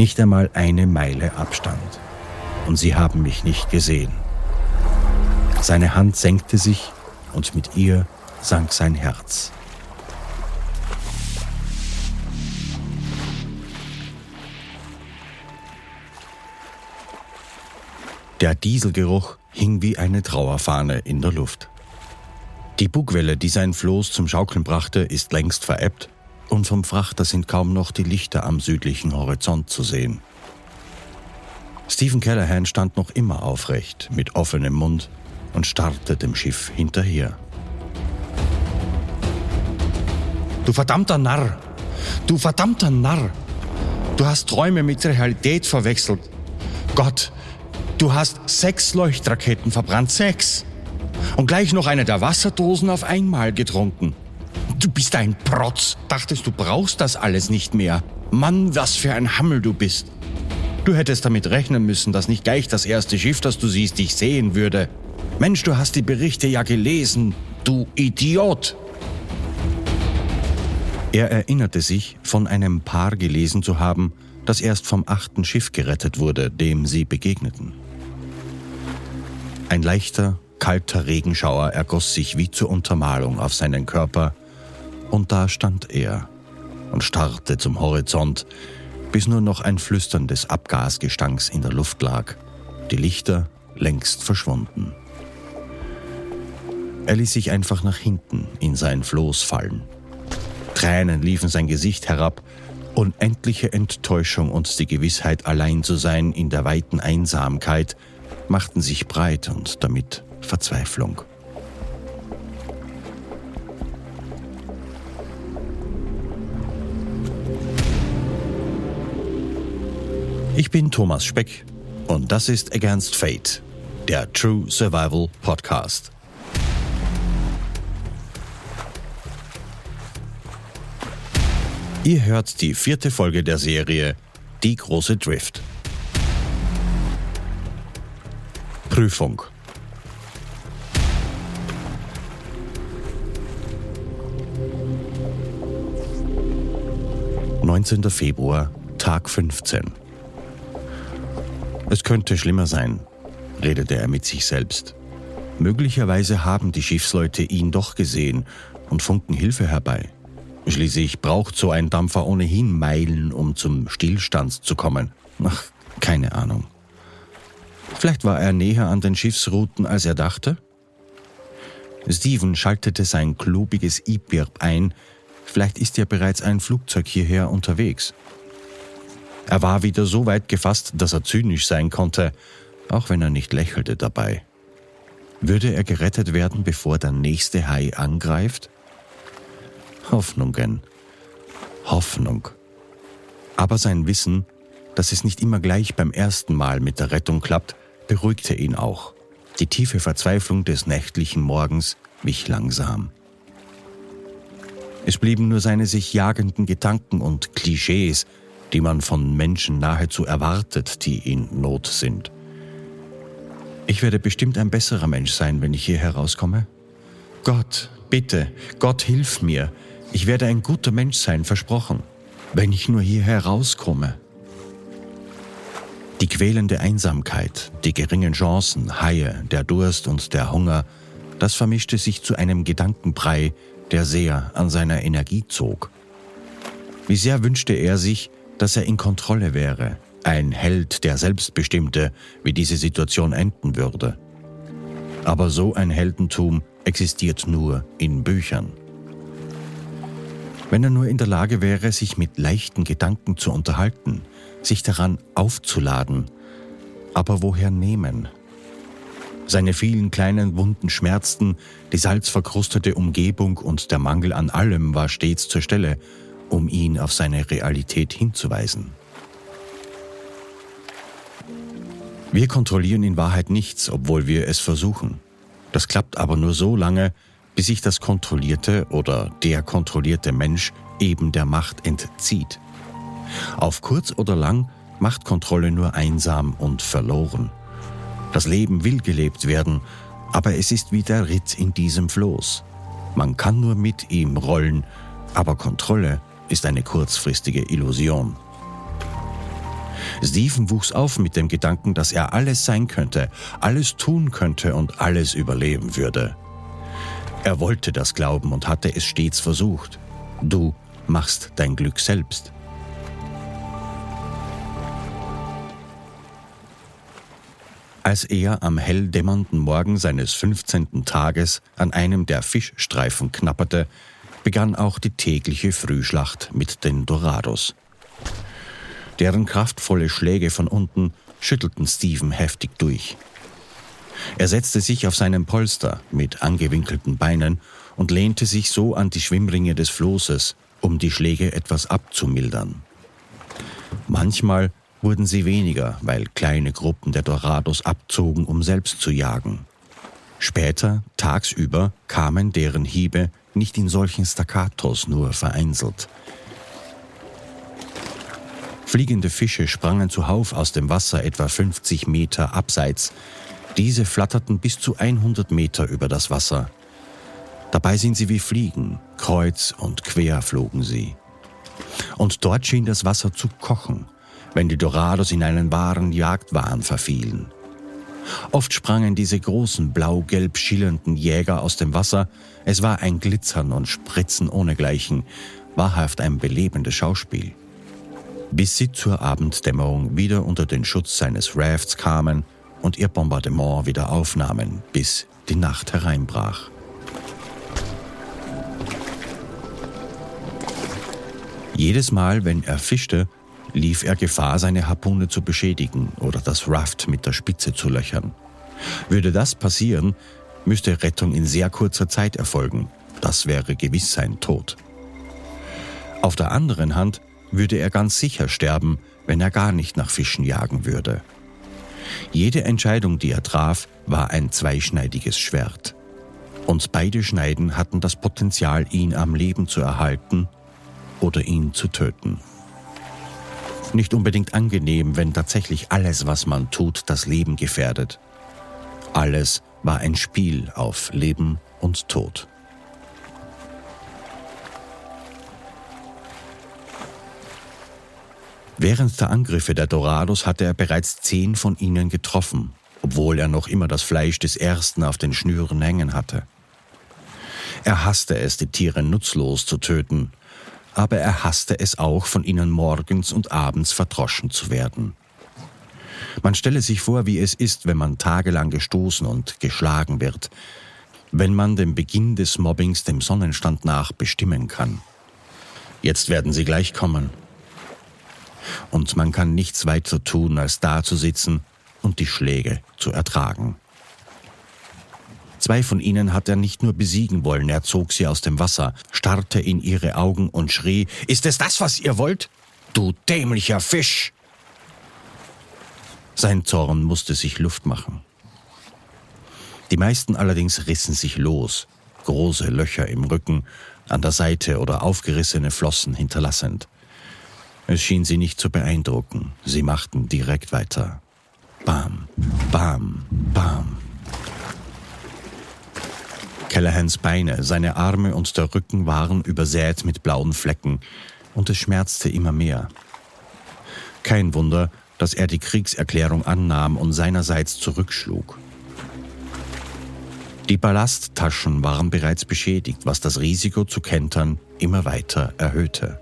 Nicht einmal eine Meile Abstand. Und sie haben mich nicht gesehen. Seine Hand senkte sich und mit ihr sank sein Herz. Der Dieselgeruch hing wie eine Trauerfahne in der Luft. Die Bugwelle, die sein Floß zum Schaukeln brachte, ist längst verebbt und vom Frachter sind kaum noch die Lichter am südlichen Horizont zu sehen. Stephen Callahan stand noch immer aufrecht, mit offenem Mund und starrte dem Schiff hinterher. Du verdammter Narr! Du verdammter Narr! Du hast Träume mit Realität verwechselt. Gott, du hast sechs Leuchtraketen verbrannt, sechs! und gleich noch eine der Wasserdosen auf einmal getrunken. Du bist ein Protz. Dachtest, du brauchst das alles nicht mehr. Mann, was für ein Hammel du bist. Du hättest damit rechnen müssen, dass nicht gleich das erste Schiff, das du siehst, dich sehen würde. Mensch, du hast die Berichte ja gelesen, du Idiot. Er erinnerte sich, von einem Paar gelesen zu haben, das erst vom achten Schiff gerettet wurde, dem sie begegneten. Ein leichter, kalter Regenschauer ergoss sich wie zur Untermalung auf seinen Körper, und da stand er und starrte zum Horizont, bis nur noch ein Flüstern des Abgasgestanks in der Luft lag, die Lichter längst verschwunden. Er ließ sich einfach nach hinten in sein Floß fallen. Tränen liefen sein Gesicht herab, unendliche Enttäuschung und die Gewissheit, allein zu sein in der weiten Einsamkeit, machten sich breit und damit Verzweiflung. Ich bin Thomas Speck und das ist Against Fate, der True Survival Podcast. Ihr hört die vierte Folge der Serie Die große Drift. Prüfung. 19. Februar, Tag 15. Es könnte schlimmer sein, redete er mit sich selbst. Möglicherweise haben die Schiffsleute ihn doch gesehen und funken Hilfe herbei. Schließlich braucht so ein Dampfer ohnehin Meilen, um zum Stillstand zu kommen. Ach, keine Ahnung. Vielleicht war er näher an den Schiffsrouten, als er dachte? Steven schaltete sein klobiges E-Birb ein, Vielleicht ist ja bereits ein Flugzeug hierher unterwegs. Er war wieder so weit gefasst, dass er zynisch sein konnte, auch wenn er nicht lächelte dabei. Würde er gerettet werden, bevor der nächste Hai angreift? Hoffnungen. Hoffnung. Aber sein Wissen, dass es nicht immer gleich beim ersten Mal mit der Rettung klappt, beruhigte ihn auch. Die tiefe Verzweiflung des nächtlichen Morgens wich langsam. Es blieben nur seine sich jagenden Gedanken und Klischees, die man von Menschen nahezu erwartet, die in Not sind. Ich werde bestimmt ein besserer Mensch sein, wenn ich hier herauskomme. Gott, bitte, Gott hilf mir. Ich werde ein guter Mensch sein, versprochen, wenn ich nur hier herauskomme. Die quälende Einsamkeit, die geringen Chancen, Haie, der Durst und der Hunger, das vermischte sich zu einem Gedankenbrei, der sehr an seiner Energie zog. Wie sehr wünschte er sich, dass er in Kontrolle wäre, ein Held, der selbstbestimmte, wie diese Situation enden würde. Aber so ein Heldentum existiert nur in Büchern. Wenn er nur in der Lage wäre, sich mit leichten Gedanken zu unterhalten, sich daran aufzuladen, aber woher nehmen? Seine vielen kleinen Wunden schmerzten, die salzverkrustete Umgebung und der Mangel an allem war stets zur Stelle, um ihn auf seine Realität hinzuweisen. Wir kontrollieren in Wahrheit nichts, obwohl wir es versuchen. Das klappt aber nur so lange, bis sich das kontrollierte oder der kontrollierte Mensch eben der Macht entzieht. Auf kurz oder lang macht Kontrolle nur einsam und verloren. Das Leben will gelebt werden, aber es ist wie der Ritt in diesem Floß. Man kann nur mit ihm rollen, aber Kontrolle ist eine kurzfristige Illusion. Stephen wuchs auf mit dem Gedanken, dass er alles sein könnte, alles tun könnte und alles überleben würde. Er wollte das glauben und hatte es stets versucht. Du machst dein Glück selbst. Als er am helldämmernden Morgen seines 15. Tages an einem der Fischstreifen knapperte, begann auch die tägliche Frühschlacht mit den Dorados. Deren kraftvolle Schläge von unten schüttelten Stephen heftig durch. Er setzte sich auf seinen Polster mit angewinkelten Beinen und lehnte sich so an die Schwimmringe des Flosses, um die Schläge etwas abzumildern. Manchmal wurden sie weniger, weil kleine Gruppen der Dorados abzogen, um selbst zu jagen. Später, tagsüber, kamen deren Hiebe nicht in solchen Staccatos, nur vereinzelt. Fliegende Fische sprangen zuhauf aus dem Wasser etwa 50 Meter abseits. Diese flatterten bis zu 100 Meter über das Wasser. Dabei sind sie wie Fliegen, kreuz und quer flogen sie. Und dort schien das Wasser zu kochen, wenn die Dorados in einen wahren Jagdwahn verfielen. Oft sprangen diese großen blau-gelb schillernden Jäger aus dem Wasser. Es war ein Glitzern und Spritzen ohnegleichen, wahrhaft ein belebendes Schauspiel. Bis sie zur Abenddämmerung wieder unter den Schutz seines Rafts kamen und ihr Bombardement wieder aufnahmen, bis die Nacht hereinbrach. Jedes Mal, wenn er fischte, lief er Gefahr, seine Harpune zu beschädigen oder das Raft mit der Spitze zu löchern. Würde das passieren, müsste Rettung in sehr kurzer Zeit erfolgen. Das wäre gewiss sein Tod. Auf der anderen Hand würde er ganz sicher sterben, wenn er gar nicht nach Fischen jagen würde. Jede Entscheidung, die er traf, war ein zweischneidiges Schwert. Und beide Schneiden hatten das Potenzial, ihn am Leben zu erhalten oder ihn zu töten. Nicht unbedingt angenehm, wenn tatsächlich alles, was man tut, das Leben gefährdet. Alles war ein Spiel auf Leben und Tod. Während der Angriffe der Dorados hatte er bereits zehn von ihnen getroffen, obwohl er noch immer das Fleisch des ersten auf den Schnüren hängen hatte. Er hasste es, die Tiere nutzlos zu töten, aber er hasste es auch, von ihnen morgens und abends verdroschen zu werden. Man stelle sich vor, wie es ist, wenn man tagelang gestoßen und geschlagen wird, wenn man den Beginn des Mobbings dem Sonnenstand nach bestimmen kann. Jetzt werden sie gleich kommen. Und man kann nichts weiter tun, als da zu sitzen und die Schläge zu ertragen. Zwei von ihnen hat er nicht nur besiegen wollen, er zog sie aus dem Wasser, starrte in ihre Augen und schrie, Ist es das, was ihr wollt? Du dämlicher Fisch! Sein Zorn musste sich Luft machen. Die meisten allerdings rissen sich los, große Löcher im Rücken, an der Seite oder aufgerissene Flossen hinterlassend. Es schien sie nicht zu beeindrucken, sie machten direkt weiter. Bam, bam, bam. Callahans Beine, seine Arme und der Rücken waren übersät mit blauen Flecken, und es schmerzte immer mehr. Kein Wunder, dass er die Kriegserklärung annahm und seinerseits zurückschlug. Die Ballasttaschen waren bereits beschädigt, was das Risiko zu kentern immer weiter erhöhte.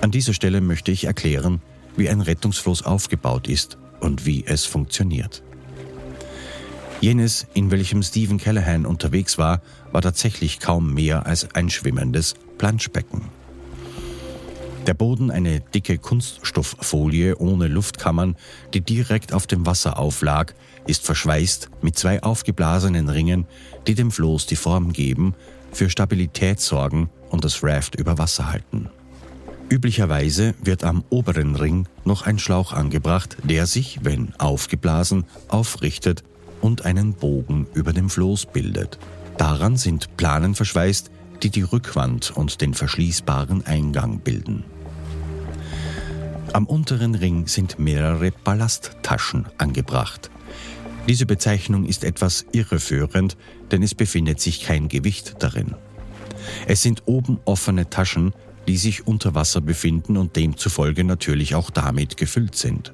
An dieser Stelle möchte ich erklären, wie ein Rettungsfloß aufgebaut ist und wie es funktioniert. Jenes, in welchem Stephen Callahan unterwegs war, war tatsächlich kaum mehr als ein schwimmendes Planschbecken. Der Boden eine dicke Kunststofffolie ohne Luftkammern, die direkt auf dem Wasser auflag, ist verschweißt mit zwei aufgeblasenen Ringen, die dem Floß die Form geben, für Stabilität sorgen und das Raft über Wasser halten. Üblicherweise wird am oberen Ring noch ein Schlauch angebracht, der sich, wenn aufgeblasen, aufrichtet und einen Bogen über dem Floß bildet. Daran sind Planen verschweißt, die die Rückwand und den verschließbaren Eingang bilden. Am unteren Ring sind mehrere Ballasttaschen angebracht. Diese Bezeichnung ist etwas irreführend, denn es befindet sich kein Gewicht darin. Es sind oben offene Taschen, die sich unter Wasser befinden und demzufolge natürlich auch damit gefüllt sind.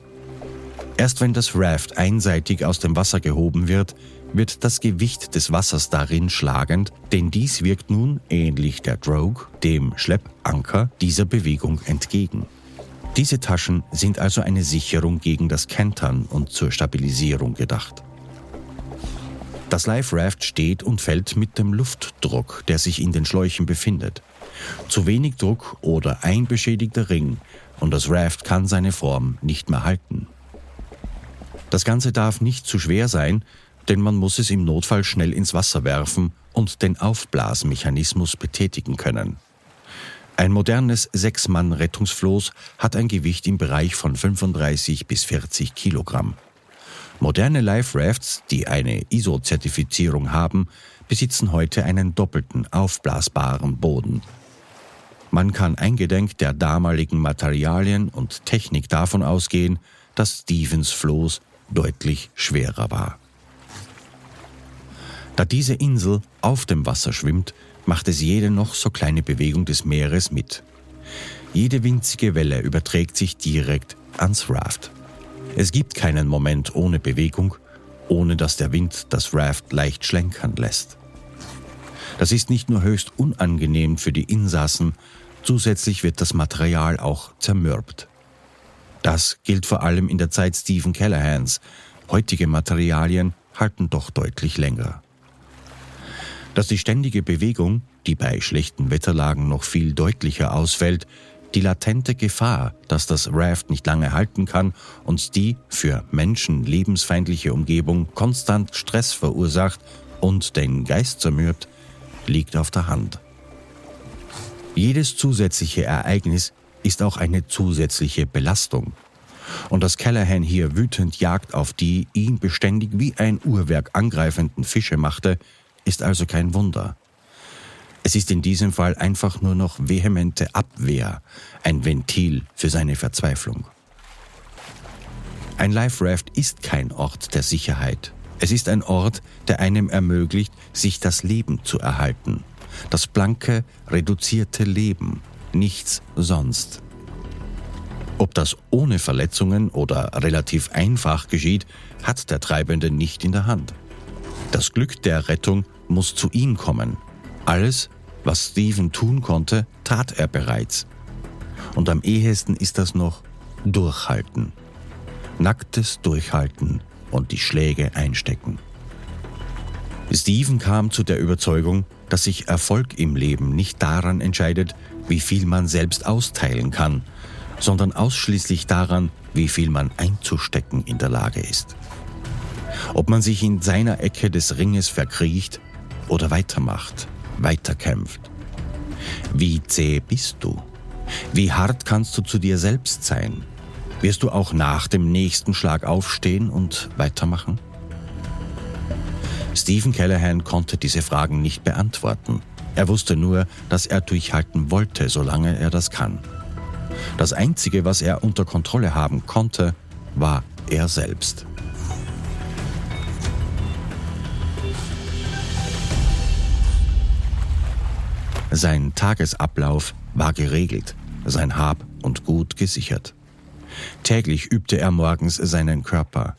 Erst wenn das Raft einseitig aus dem Wasser gehoben wird, wird das Gewicht des Wassers darin schlagend, denn dies wirkt nun, ähnlich der Drogue, dem Schleppanker, dieser Bewegung entgegen. Diese Taschen sind also eine Sicherung gegen das Kentern und zur Stabilisierung gedacht. Das Life Raft steht und fällt mit dem Luftdruck, der sich in den Schläuchen befindet. Zu wenig Druck oder ein beschädigter Ring und das Raft kann seine Form nicht mehr halten. Das Ganze darf nicht zu schwer sein, denn man muss es im Notfall schnell ins Wasser werfen und den Aufblasmechanismus betätigen können. Ein modernes Sechs-Mann-Rettungsfloß hat ein Gewicht im Bereich von 35 bis 40 Kilogramm. Moderne Life Rafts, die eine ISO-Zertifizierung haben, besitzen heute einen doppelten aufblasbaren Boden. Man kann eingedenk der damaligen Materialien und Technik davon ausgehen, dass Stevens Floß deutlich schwerer war. Da diese Insel auf dem Wasser schwimmt, macht es jede noch so kleine Bewegung des Meeres mit. Jede winzige Welle überträgt sich direkt ans Raft. Es gibt keinen Moment ohne Bewegung, ohne dass der Wind das Raft leicht schlenkern lässt. Das ist nicht nur höchst unangenehm für die Insassen, zusätzlich wird das Material auch zermürbt. Das gilt vor allem in der Zeit Stephen Callahans. Heutige Materialien halten doch deutlich länger. Dass die ständige Bewegung, die bei schlechten Wetterlagen noch viel deutlicher ausfällt, die latente Gefahr, dass das Raft nicht lange halten kann und die für Menschen lebensfeindliche Umgebung konstant Stress verursacht und den Geist zermürbt, liegt auf der Hand. Jedes zusätzliche Ereignis ist auch eine zusätzliche Belastung. Und dass Callahan hier wütend Jagd auf die ihn beständig wie ein Uhrwerk angreifenden Fische machte, ist also kein Wunder. Es ist in diesem Fall einfach nur noch vehemente Abwehr, ein Ventil für seine Verzweiflung. Ein Life Raft ist kein Ort der Sicherheit. Es ist ein Ort, der einem ermöglicht, sich das Leben zu erhalten. Das blanke, reduzierte Leben, nichts sonst. Ob das ohne Verletzungen oder relativ einfach geschieht, hat der Treibende nicht in der Hand. Das Glück der Rettung muss zu ihm kommen. Alles, was Stephen tun konnte, tat er bereits. Und am ehesten ist das noch Durchhalten. Nacktes Durchhalten und die Schläge einstecken. Stephen kam zu der Überzeugung, dass sich Erfolg im Leben nicht daran entscheidet, wie viel man selbst austeilen kann, sondern ausschließlich daran, wie viel man einzustecken in der Lage ist. Ob man sich in seiner Ecke des Ringes verkriecht oder weitermacht, weiterkämpft. Wie zäh bist du? Wie hart kannst du zu dir selbst sein? Wirst du auch nach dem nächsten Schlag aufstehen und weitermachen? Stephen Callahan konnte diese Fragen nicht beantworten. Er wusste nur, dass er durchhalten wollte, solange er das kann. Das Einzige, was er unter Kontrolle haben konnte, war er selbst. Sein Tagesablauf war geregelt, sein Hab und Gut gesichert. Täglich übte er morgens seinen Körper.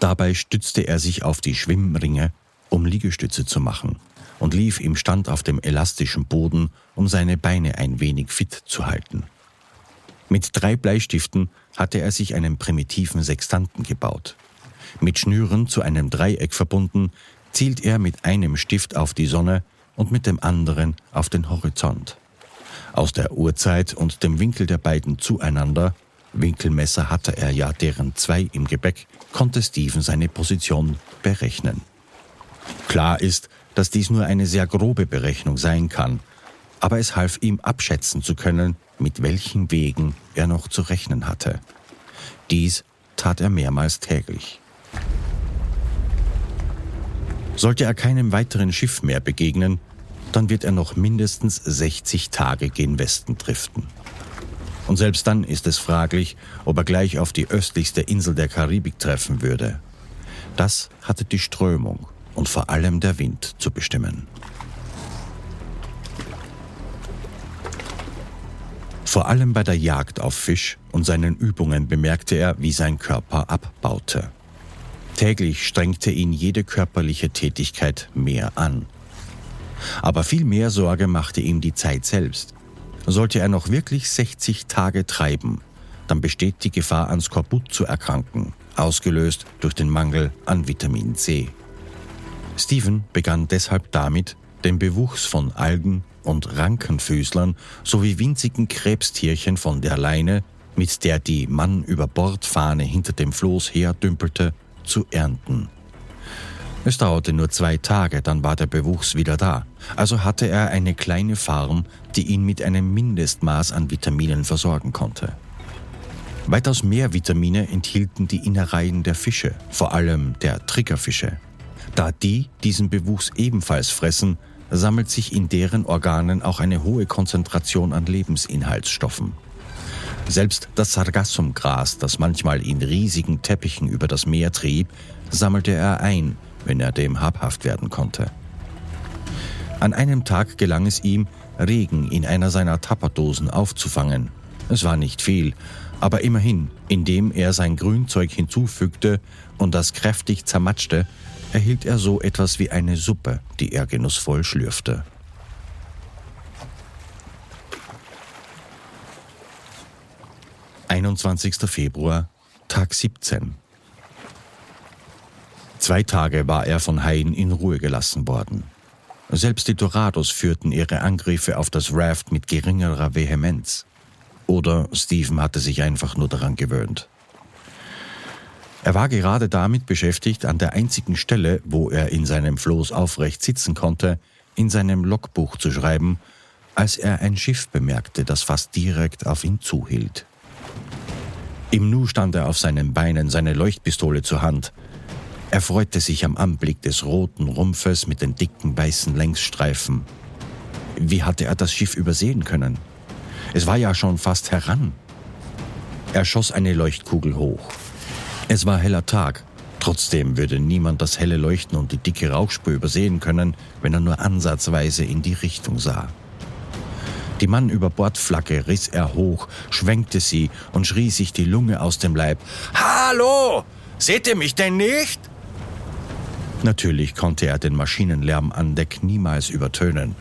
Dabei stützte er sich auf die Schwimmringe, um Liegestütze zu machen, und lief im Stand auf dem elastischen Boden, um seine Beine ein wenig fit zu halten. Mit drei Bleistiften hatte er sich einen primitiven Sextanten gebaut. Mit Schnüren zu einem Dreieck verbunden, zielt er mit einem Stift auf die Sonne und mit dem anderen auf den Horizont. Aus der Uhrzeit und dem Winkel der beiden zueinander, Winkelmesser hatte er ja deren zwei im Gebäck, konnte Steven seine Position berechnen. Klar ist, dass dies nur eine sehr grobe Berechnung sein kann, aber es half ihm abschätzen zu können, mit welchen Wegen er noch zu rechnen hatte. Dies tat er mehrmals täglich. Sollte er keinem weiteren Schiff mehr begegnen, dann wird er noch mindestens 60 Tage gen Westen driften. Und selbst dann ist es fraglich, ob er gleich auf die östlichste Insel der Karibik treffen würde. Das hatte die Strömung und vor allem der Wind zu bestimmen. Vor allem bei der Jagd auf Fisch und seinen Übungen bemerkte er, wie sein Körper abbaute. Täglich strengte ihn jede körperliche Tätigkeit mehr an. Aber viel mehr Sorge machte ihm die Zeit selbst. Sollte er noch wirklich 60 Tage treiben, dann besteht die Gefahr, an Skorbut zu erkranken, ausgelöst durch den Mangel an Vitamin C. Stephen begann deshalb damit, den Bewuchs von Algen und Rankenfüßlern sowie winzigen Krebstierchen von der Leine, mit der die Mann über Bordfahne hinter dem Floß herdümpelte, zu ernten. Es dauerte nur zwei Tage, dann war der Bewuchs wieder da. Also hatte er eine kleine Farm, die ihn mit einem Mindestmaß an Vitaminen versorgen konnte. Weitaus mehr Vitamine enthielten die Innereien der Fische, vor allem der Triggerfische. Da die diesen Bewuchs ebenfalls fressen, sammelt sich in deren Organen auch eine hohe Konzentration an Lebensinhaltsstoffen. Selbst das Sargassumgras, das manchmal in riesigen Teppichen über das Meer trieb, sammelte er ein, wenn er dem habhaft werden konnte. An einem Tag gelang es ihm, Regen in einer seiner Tapperdosen aufzufangen. Es war nicht viel, aber immerhin, indem er sein Grünzeug hinzufügte und das kräftig zermatschte, erhielt er so etwas wie eine Suppe, die er genussvoll schlürfte. 21. Februar, Tag 17. Zwei Tage war er von Haien in Ruhe gelassen worden. Selbst die Dorados führten ihre Angriffe auf das Raft mit geringerer Vehemenz. Oder Stephen hatte sich einfach nur daran gewöhnt. Er war gerade damit beschäftigt, an der einzigen Stelle, wo er in seinem Floß aufrecht sitzen konnte, in seinem Logbuch zu schreiben, als er ein Schiff bemerkte, das fast direkt auf ihn zuhielt. Im Nu stand er auf seinen Beinen, seine Leuchtpistole zur Hand. Er freute sich am Anblick des roten Rumpfes mit den dicken weißen Längsstreifen. Wie hatte er das Schiff übersehen können? Es war ja schon fast heran. Er schoss eine Leuchtkugel hoch. Es war heller Tag. Trotzdem würde niemand das helle Leuchten und die dicke Rauchspur übersehen können, wenn er nur ansatzweise in die Richtung sah. Die Mann über Bordflagge riss er hoch, schwenkte sie und schrie sich die Lunge aus dem Leib. Hallo! Seht ihr mich denn nicht? Natürlich konnte er den Maschinenlärm an Deck niemals übertönen.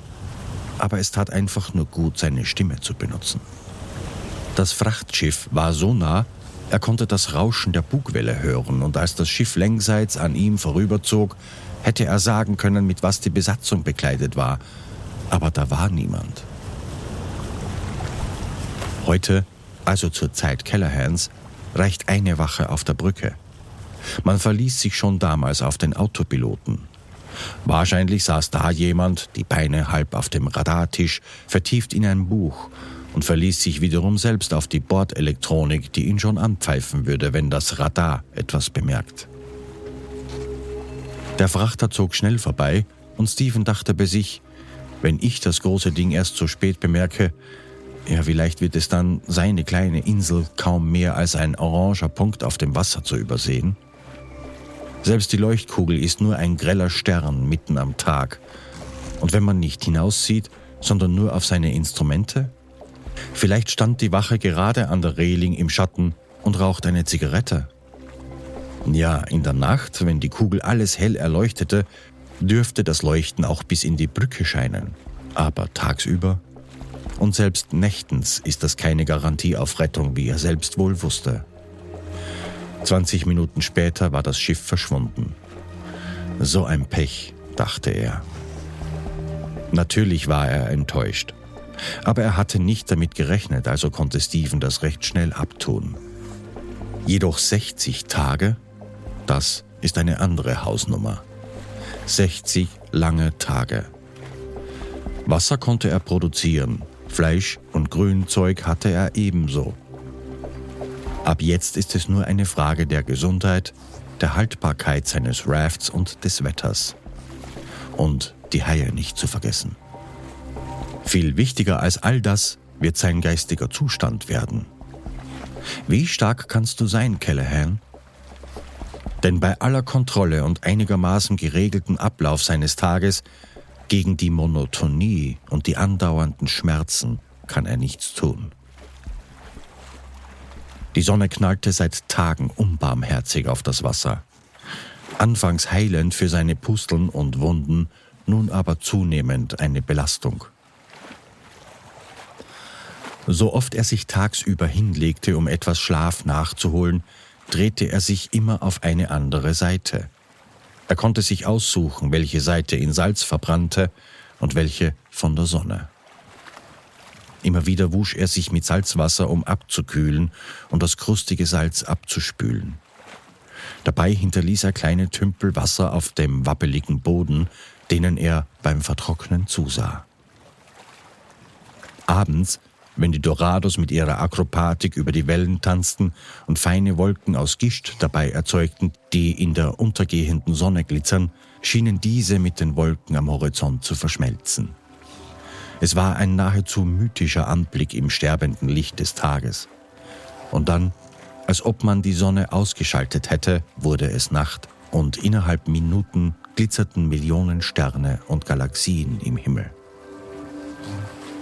Aber es tat einfach nur gut, seine Stimme zu benutzen. Das Frachtschiff war so nah, er konnte das Rauschen der Bugwelle hören, und als das Schiff längsseits an ihm vorüberzog, hätte er sagen können, mit was die Besatzung bekleidet war. Aber da war niemand. Heute, also zur Zeit Kellerhans, reicht eine Wache auf der Brücke. Man verließ sich schon damals auf den Autopiloten. Wahrscheinlich saß da jemand, die Beine halb auf dem Radartisch, vertieft in ein Buch und verließ sich wiederum selbst auf die Bordelektronik, die ihn schon anpfeifen würde, wenn das Radar etwas bemerkt. Der Frachter zog schnell vorbei und Stephen dachte bei sich, wenn ich das große Ding erst so spät bemerke, ja, vielleicht wird es dann seine kleine Insel kaum mehr als ein oranger Punkt auf dem Wasser zu übersehen. Selbst die Leuchtkugel ist nur ein greller Stern mitten am Tag. Und wenn man nicht hinaussieht, sondern nur auf seine Instrumente? Vielleicht stand die Wache gerade an der Reling im Schatten und raucht eine Zigarette. Ja, in der Nacht, wenn die Kugel alles hell erleuchtete, dürfte das Leuchten auch bis in die Brücke scheinen. Aber tagsüber und selbst nächtens ist das keine Garantie auf Rettung, wie er selbst wohl wusste. 20 Minuten später war das Schiff verschwunden. So ein Pech, dachte er. Natürlich war er enttäuscht. Aber er hatte nicht damit gerechnet, also konnte Steven das recht schnell abtun. Jedoch 60 Tage, das ist eine andere Hausnummer. 60 lange Tage. Wasser konnte er produzieren, Fleisch und Grünzeug hatte er ebenso. Ab jetzt ist es nur eine Frage der Gesundheit, der Haltbarkeit seines Rafts und des Wetters. Und die Haie nicht zu vergessen. Viel wichtiger als all das wird sein geistiger Zustand werden. Wie stark kannst du sein, Callahan? Denn bei aller Kontrolle und einigermaßen geregelten Ablauf seines Tages gegen die Monotonie und die andauernden Schmerzen kann er nichts tun. Die Sonne knallte seit Tagen unbarmherzig auf das Wasser. Anfangs heilend für seine Pusteln und Wunden, nun aber zunehmend eine Belastung. So oft er sich tagsüber hinlegte, um etwas Schlaf nachzuholen, drehte er sich immer auf eine andere Seite. Er konnte sich aussuchen, welche Seite in Salz verbrannte und welche von der Sonne. Immer wieder wusch er sich mit Salzwasser, um abzukühlen und das krustige Salz abzuspülen. Dabei hinterließ er kleine Tümpel Wasser auf dem wabbeligen Boden, denen er beim Vertrocknen zusah. Abends, wenn die Dorados mit ihrer Akrobatik über die Wellen tanzten und feine Wolken aus Gischt dabei erzeugten, die in der untergehenden Sonne glitzern, schienen diese mit den Wolken am Horizont zu verschmelzen. Es war ein nahezu mythischer Anblick im sterbenden Licht des Tages. Und dann, als ob man die Sonne ausgeschaltet hätte, wurde es Nacht und innerhalb Minuten glitzerten Millionen Sterne und Galaxien im Himmel.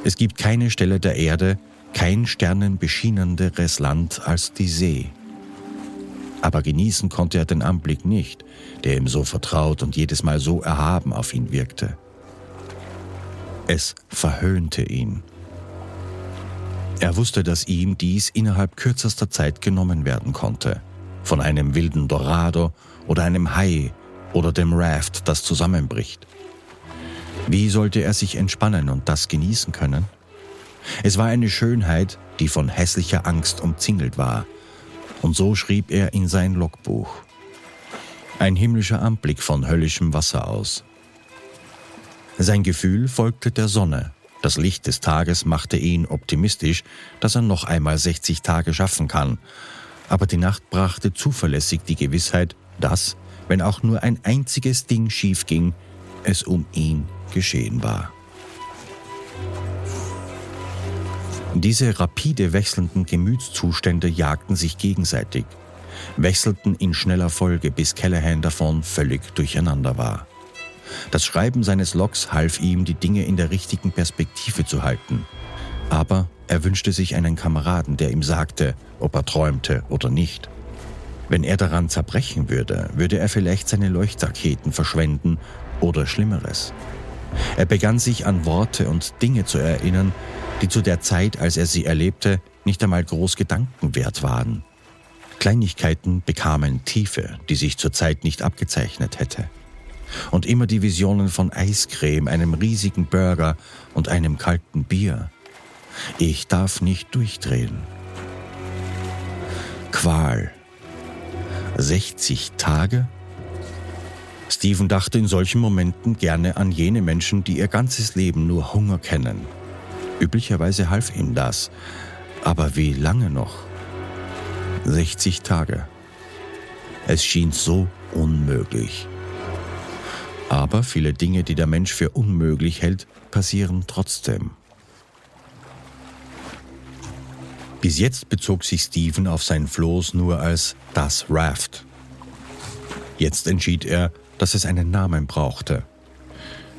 Es gibt keine Stelle der Erde, kein sternenbeschieneneres Land als die See. Aber genießen konnte er den Anblick nicht, der ihm so vertraut und jedes Mal so erhaben auf ihn wirkte. Es verhöhnte ihn. Er wusste, dass ihm dies innerhalb kürzester Zeit genommen werden konnte. Von einem wilden Dorado oder einem Hai oder dem Raft, das zusammenbricht. Wie sollte er sich entspannen und das genießen können? Es war eine Schönheit, die von hässlicher Angst umzingelt war. Und so schrieb er in sein Logbuch. Ein himmlischer Anblick von höllischem Wasser aus. Sein Gefühl folgte der Sonne. Das Licht des Tages machte ihn optimistisch, dass er noch einmal 60 Tage schaffen kann. Aber die Nacht brachte zuverlässig die Gewissheit, dass, wenn auch nur ein einziges Ding schief ging, es um ihn geschehen war. Diese rapide wechselnden Gemütszustände jagten sich gegenseitig, wechselten in schneller Folge, bis Callahan davon völlig durcheinander war. Das Schreiben seines Logs half ihm, die Dinge in der richtigen Perspektive zu halten. Aber er wünschte sich einen Kameraden, der ihm sagte, ob er träumte oder nicht. Wenn er daran zerbrechen würde, würde er vielleicht seine Leuchtraketen verschwenden oder Schlimmeres. Er begann sich an Worte und Dinge zu erinnern, die zu der Zeit, als er sie erlebte, nicht einmal groß Gedanken wert waren. Kleinigkeiten bekamen Tiefe, die sich zur Zeit nicht abgezeichnet hätte und immer die Visionen von Eiscreme, einem riesigen Burger und einem kalten Bier. Ich darf nicht durchdrehen. Qual. 60 Tage? Stephen dachte in solchen Momenten gerne an jene Menschen, die ihr ganzes Leben nur Hunger kennen. Üblicherweise half ihm das. Aber wie lange noch? 60 Tage. Es schien so unmöglich. Aber viele Dinge, die der Mensch für unmöglich hält, passieren trotzdem. Bis jetzt bezog sich Stephen auf sein Floß nur als das Raft. Jetzt entschied er, dass es einen Namen brauchte.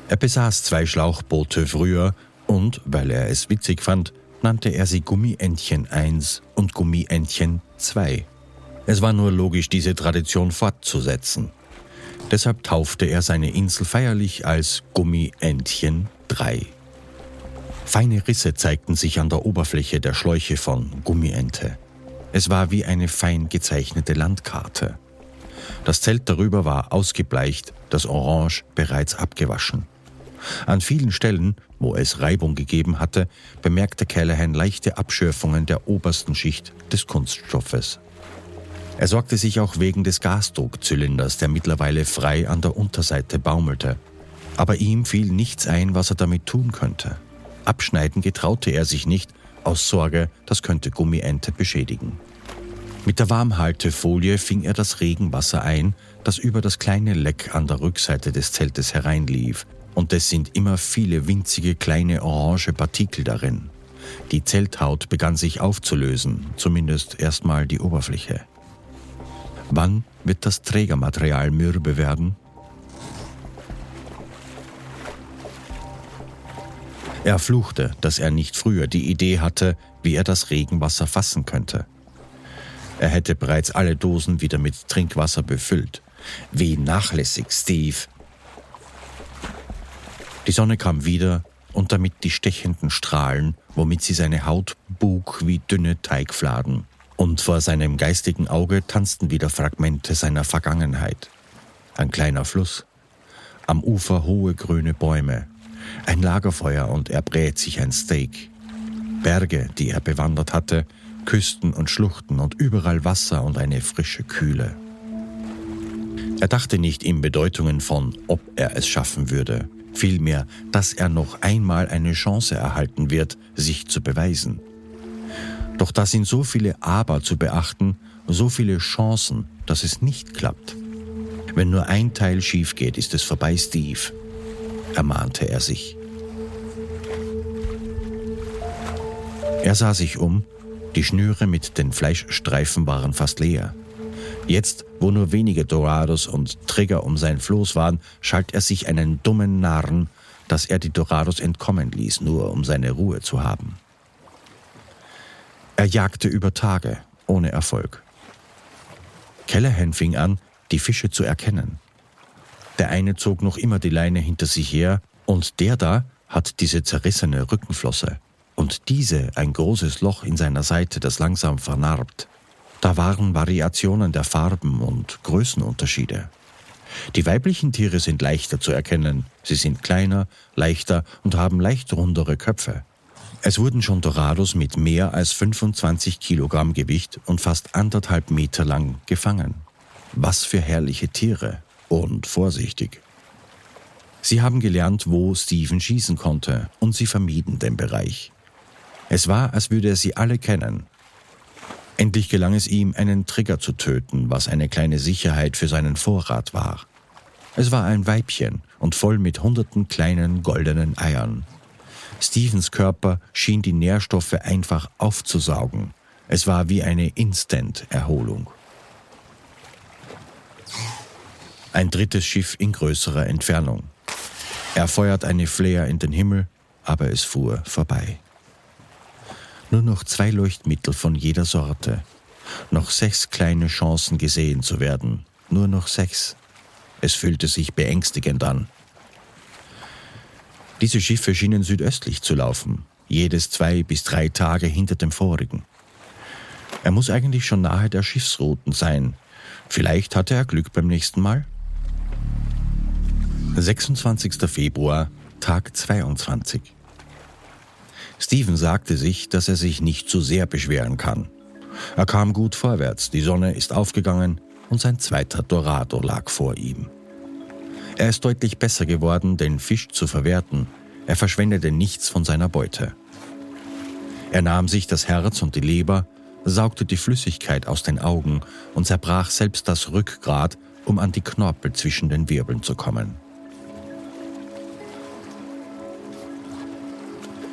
Er besaß zwei Schlauchboote früher und, weil er es witzig fand, nannte er sie Gummientchen 1 und Gummientchen 2. Es war nur logisch, diese Tradition fortzusetzen. Deshalb taufte er seine Insel feierlich als Gummientchen 3. Feine Risse zeigten sich an der Oberfläche der Schläuche von Gummiente. Es war wie eine fein gezeichnete Landkarte. Das Zelt darüber war ausgebleicht, das Orange bereits abgewaschen. An vielen Stellen, wo es Reibung gegeben hatte, bemerkte Callahan leichte Abschürfungen der obersten Schicht des Kunststoffes. Er sorgte sich auch wegen des Gasdruckzylinders, der mittlerweile frei an der Unterseite baumelte. Aber ihm fiel nichts ein, was er damit tun könnte. Abschneiden getraute er sich nicht, aus Sorge, das könnte Gummiente beschädigen. Mit der Warmhaltefolie fing er das Regenwasser ein, das über das kleine Leck an der Rückseite des Zeltes hereinlief, und es sind immer viele winzige kleine orange Partikel darin. Die Zelthaut begann sich aufzulösen, zumindest erstmal die Oberfläche. Wann wird das Trägermaterial mürbe werden? Er fluchte, dass er nicht früher die Idee hatte, wie er das Regenwasser fassen könnte. Er hätte bereits alle Dosen wieder mit Trinkwasser befüllt. Wie nachlässig, Steve. Die Sonne kam wieder und damit die stechenden Strahlen, womit sie seine Haut bug wie dünne Teigfladen. Und vor seinem geistigen Auge tanzten wieder Fragmente seiner Vergangenheit. Ein kleiner Fluss, am Ufer hohe grüne Bäume, ein Lagerfeuer und er brät sich ein Steak. Berge, die er bewandert hatte, Küsten und Schluchten und überall Wasser und eine frische Kühle. Er dachte nicht in Bedeutungen von, ob er es schaffen würde, vielmehr, dass er noch einmal eine Chance erhalten wird, sich zu beweisen. Doch da sind so viele Aber zu beachten, so viele Chancen, dass es nicht klappt. Wenn nur ein Teil schief geht, ist es vorbei, Steve, ermahnte er sich. Er sah sich um, die Schnüre mit den Fleischstreifen waren fast leer. Jetzt, wo nur wenige Dorados und Trigger um sein Floß waren, schalt er sich einen dummen Narren, dass er die Dorados entkommen ließ, nur um seine Ruhe zu haben. Er jagte über Tage, ohne Erfolg. Callahan fing an, die Fische zu erkennen. Der eine zog noch immer die Leine hinter sich her und der da hat diese zerrissene Rückenflosse und diese ein großes Loch in seiner Seite, das langsam vernarbt. Da waren Variationen der Farben und Größenunterschiede. Die weiblichen Tiere sind leichter zu erkennen. Sie sind kleiner, leichter und haben leicht rundere Köpfe. Es wurden schon Dorados mit mehr als 25 Kilogramm Gewicht und fast anderthalb Meter lang gefangen. Was für herrliche Tiere und vorsichtig. Sie haben gelernt, wo Steven schießen konnte, und sie vermieden den Bereich. Es war, als würde er sie alle kennen. Endlich gelang es ihm, einen Trigger zu töten, was eine kleine Sicherheit für seinen Vorrat war. Es war ein Weibchen und voll mit hunderten kleinen goldenen Eiern. Stevens Körper schien die Nährstoffe einfach aufzusaugen. Es war wie eine Instant-Erholung. Ein drittes Schiff in größerer Entfernung. Er feuert eine Flair in den Himmel, aber es fuhr vorbei. Nur noch zwei Leuchtmittel von jeder Sorte. Noch sechs kleine Chancen gesehen zu werden. Nur noch sechs. Es fühlte sich beängstigend an. Diese Schiffe schienen südöstlich zu laufen, jedes zwei bis drei Tage hinter dem vorigen. Er muss eigentlich schon nahe der Schiffsrouten sein. Vielleicht hatte er Glück beim nächsten Mal. 26. Februar, Tag 22. Steven sagte sich, dass er sich nicht zu sehr beschweren kann. Er kam gut vorwärts, die Sonne ist aufgegangen und sein zweiter Dorado lag vor ihm. Er ist deutlich besser geworden, den Fisch zu verwerten. Er verschwendete nichts von seiner Beute. Er nahm sich das Herz und die Leber, saugte die Flüssigkeit aus den Augen und zerbrach selbst das Rückgrat, um an die Knorpel zwischen den Wirbeln zu kommen.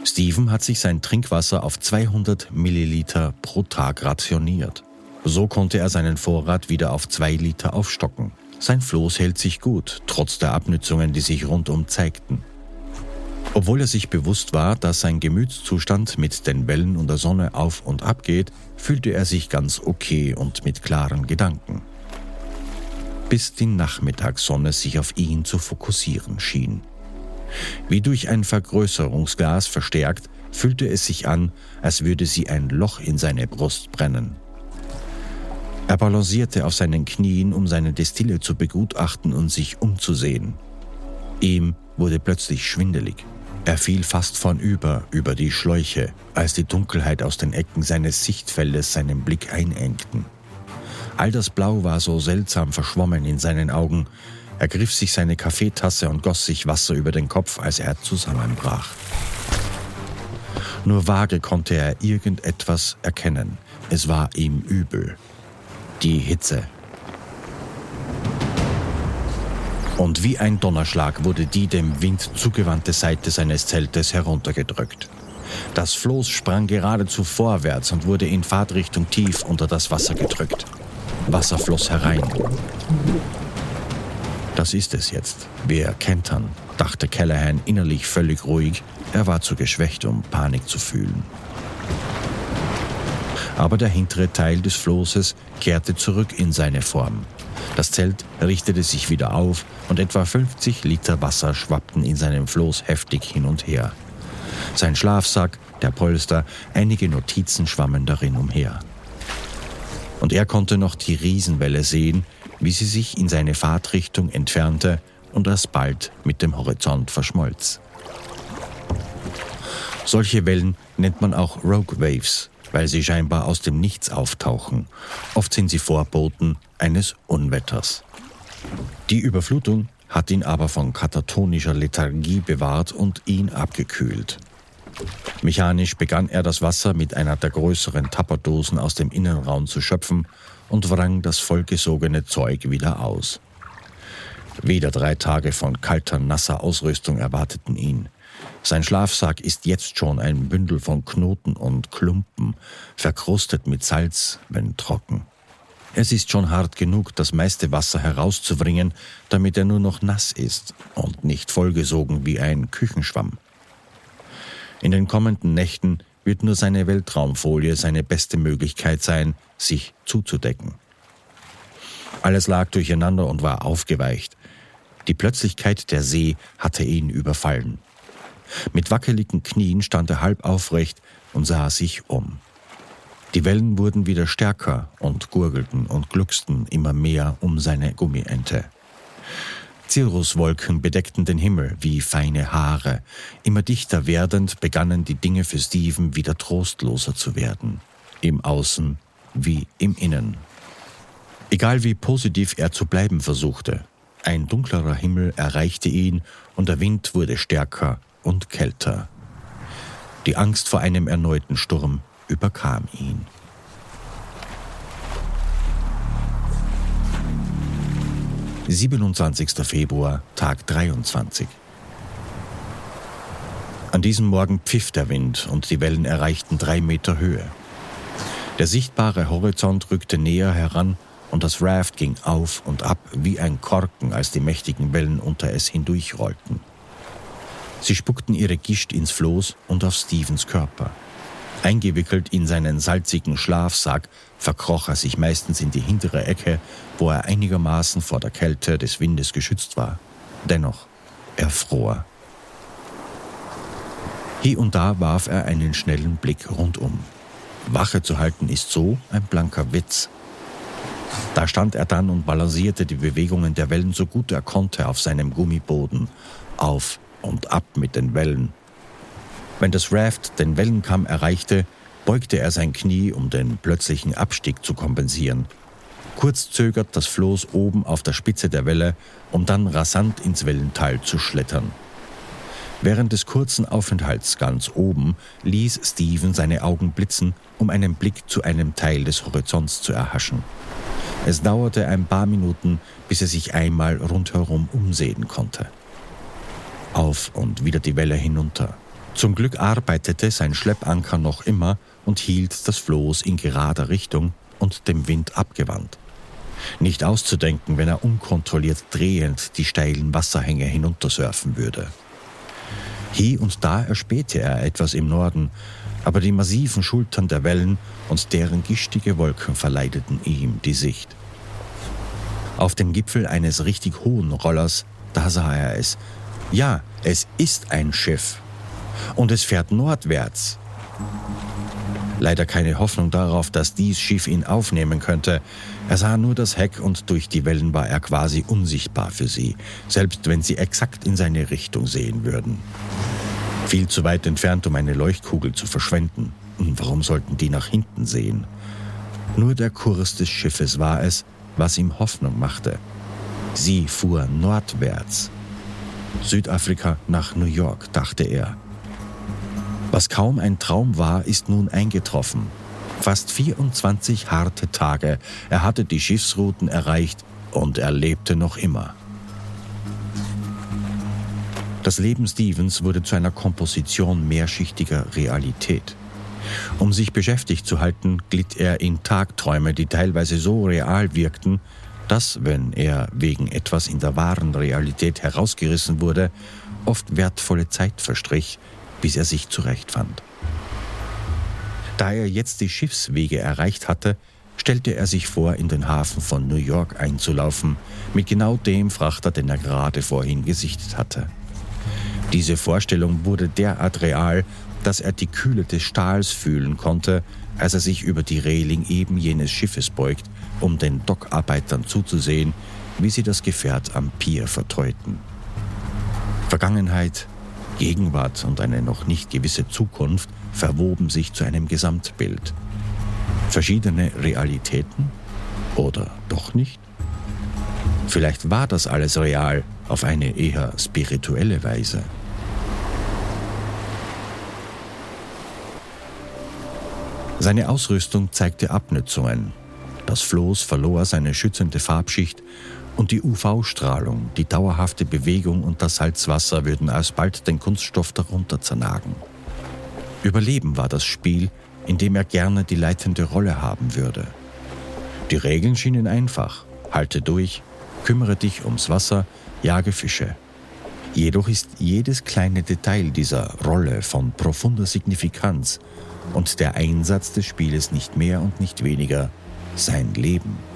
Steven hat sich sein Trinkwasser auf 200 Milliliter pro Tag rationiert. So konnte er seinen Vorrat wieder auf zwei Liter aufstocken. Sein Floß hält sich gut, trotz der Abnützungen, die sich rundum zeigten. Obwohl er sich bewusst war, dass sein Gemütszustand mit den Wellen und der Sonne auf und ab geht, fühlte er sich ganz okay und mit klaren Gedanken. Bis die Nachmittagssonne sich auf ihn zu fokussieren schien. Wie durch ein Vergrößerungsglas verstärkt, fühlte es sich an, als würde sie ein Loch in seine Brust brennen. Er balancierte auf seinen Knien, um seine Destille zu begutachten und sich umzusehen. Ihm wurde plötzlich schwindelig. Er fiel fast vornüber über die Schläuche, als die Dunkelheit aus den Ecken seines Sichtfeldes seinen Blick einengten. All das Blau war so seltsam verschwommen in seinen Augen, er griff sich seine Kaffeetasse und goss sich Wasser über den Kopf, als er zusammenbrach. Nur vage konnte er irgendetwas erkennen. Es war ihm übel. Die Hitze. Und wie ein Donnerschlag wurde die dem Wind zugewandte Seite seines Zeltes heruntergedrückt. Das Floß sprang geradezu vorwärts und wurde in Fahrtrichtung tief unter das Wasser gedrückt. Wasser floss herein. Das ist es jetzt. Wir kentern, dachte Callahan innerlich völlig ruhig. Er war zu geschwächt, um Panik zu fühlen. Aber der hintere Teil des Flosses kehrte zurück in seine Form. Das Zelt richtete sich wieder auf und etwa 50 Liter Wasser schwappten in seinem Floß heftig hin und her. Sein Schlafsack, der Polster, einige Notizen schwammen darin umher. Und er konnte noch die Riesenwelle sehen, wie sie sich in seine Fahrtrichtung entfernte und alsbald mit dem Horizont verschmolz. Solche Wellen nennt man auch Rogue Waves, weil sie scheinbar aus dem Nichts auftauchen. Oft sind sie Vorboten eines Unwetters. Die Überflutung hat ihn aber von katatonischer Lethargie bewahrt und ihn abgekühlt. Mechanisch begann er das Wasser mit einer der größeren Tapperdosen aus dem Innenraum zu schöpfen und wrang das vollgesogene Zeug wieder aus. Wieder drei Tage von kalter, nasser Ausrüstung erwarteten ihn. Sein Schlafsack ist jetzt schon ein Bündel von Knoten und Klumpen, verkrustet mit Salz, wenn trocken. Es ist schon hart genug, das meiste Wasser herauszubringen, damit er nur noch nass ist und nicht vollgesogen wie ein Küchenschwamm. In den kommenden Nächten wird nur seine Weltraumfolie seine beste Möglichkeit sein, sich zuzudecken. Alles lag durcheinander und war aufgeweicht. Die Plötzlichkeit der See hatte ihn überfallen. Mit wackeligen Knien stand er halb aufrecht und sah sich um. Die Wellen wurden wieder stärker und gurgelten und glucksten immer mehr um seine Gummiente. Cirruswolken bedeckten den Himmel wie feine Haare. Immer dichter werdend begannen die Dinge für Steven wieder trostloser zu werden. Im Außen wie im Innen. Egal wie positiv er zu bleiben versuchte, ein dunklerer Himmel erreichte ihn und der Wind wurde stärker und kälter. Die Angst vor einem erneuten Sturm überkam ihn. 27. Februar, Tag 23. An diesem Morgen pfiff der Wind und die Wellen erreichten drei Meter Höhe. Der sichtbare Horizont rückte näher heran und das Raft ging auf und ab wie ein Korken, als die mächtigen Wellen unter es hindurchrollten. Sie spuckten ihre Gischt ins Floß und auf Stevens Körper. Eingewickelt in seinen salzigen Schlafsack verkroch er sich meistens in die hintere Ecke, wo er einigermaßen vor der Kälte des Windes geschützt war. Dennoch, er fror. Hier und da warf er einen schnellen Blick rundum. Wache zu halten ist so ein blanker Witz. Da stand er dann und balancierte die Bewegungen der Wellen so gut er konnte auf seinem Gummiboden, auf und ab mit den Wellen, wenn das Raft den Wellenkamm erreichte, beugte er sein Knie, um den plötzlichen Abstieg zu kompensieren. Kurz zögert das Floß oben auf der Spitze der Welle, um dann rasant ins Wellental zu schlittern. Während des kurzen Aufenthalts ganz oben ließ Steven seine Augen blitzen, um einen Blick zu einem Teil des Horizonts zu erhaschen. Es dauerte ein paar Minuten, bis er sich einmal rundherum umsehen konnte. Auf und wieder die Welle hinunter. Zum Glück arbeitete sein Schleppanker noch immer und hielt das Floß in gerader Richtung und dem Wind abgewandt. Nicht auszudenken, wenn er unkontrolliert drehend die steilen Wasserhänge hinuntersurfen würde. Hier und da erspähte er etwas im Norden, aber die massiven Schultern der Wellen und deren gistige Wolken verleideten ihm die Sicht. Auf dem Gipfel eines richtig hohen Rollers, da sah er es. Ja, es ist ein Schiff, und es fährt nordwärts. Leider keine Hoffnung darauf, dass dies Schiff ihn aufnehmen könnte. Er sah nur das Heck und durch die Wellen war er quasi unsichtbar für sie, selbst wenn sie exakt in seine Richtung sehen würden. Viel zu weit entfernt, um eine Leuchtkugel zu verschwenden. Warum sollten die nach hinten sehen? Nur der Kurs des Schiffes war es, was ihm Hoffnung machte. Sie fuhr nordwärts. Südafrika nach New York, dachte er. Was kaum ein Traum war, ist nun eingetroffen. Fast 24 harte Tage. Er hatte die Schiffsrouten erreicht und er lebte noch immer. Das Leben Stevens wurde zu einer Komposition mehrschichtiger Realität. Um sich beschäftigt zu halten, glitt er in Tagträume, die teilweise so real wirkten, dass, wenn er wegen etwas in der wahren Realität herausgerissen wurde, oft wertvolle Zeit verstrich, bis er sich zurechtfand. Da er jetzt die Schiffswege erreicht hatte, stellte er sich vor, in den Hafen von New York einzulaufen, mit genau dem Frachter, den er gerade vorhin gesichtet hatte. Diese Vorstellung wurde derart real, dass er die Kühle des Stahls fühlen konnte, als er sich über die Reling eben jenes Schiffes beugt, um den Dockarbeitern zuzusehen, wie sie das Gefährt am Pier verteuten. Vergangenheit, Gegenwart und eine noch nicht gewisse Zukunft verwoben sich zu einem Gesamtbild. Verschiedene Realitäten? Oder doch nicht? Vielleicht war das alles real auf eine eher spirituelle Weise. Seine Ausrüstung zeigte Abnützungen. Das Floß verlor seine schützende Farbschicht und die UV-Strahlung, die dauerhafte Bewegung und das Salzwasser würden alsbald den Kunststoff darunter zernagen. Überleben war das Spiel, in dem er gerne die leitende Rolle haben würde. Die Regeln schienen einfach. Halte durch, kümmere dich ums Wasser, jage Fische. Jedoch ist jedes kleine Detail dieser Rolle von profunder Signifikanz und der Einsatz des Spieles nicht mehr und nicht weniger sein Leben.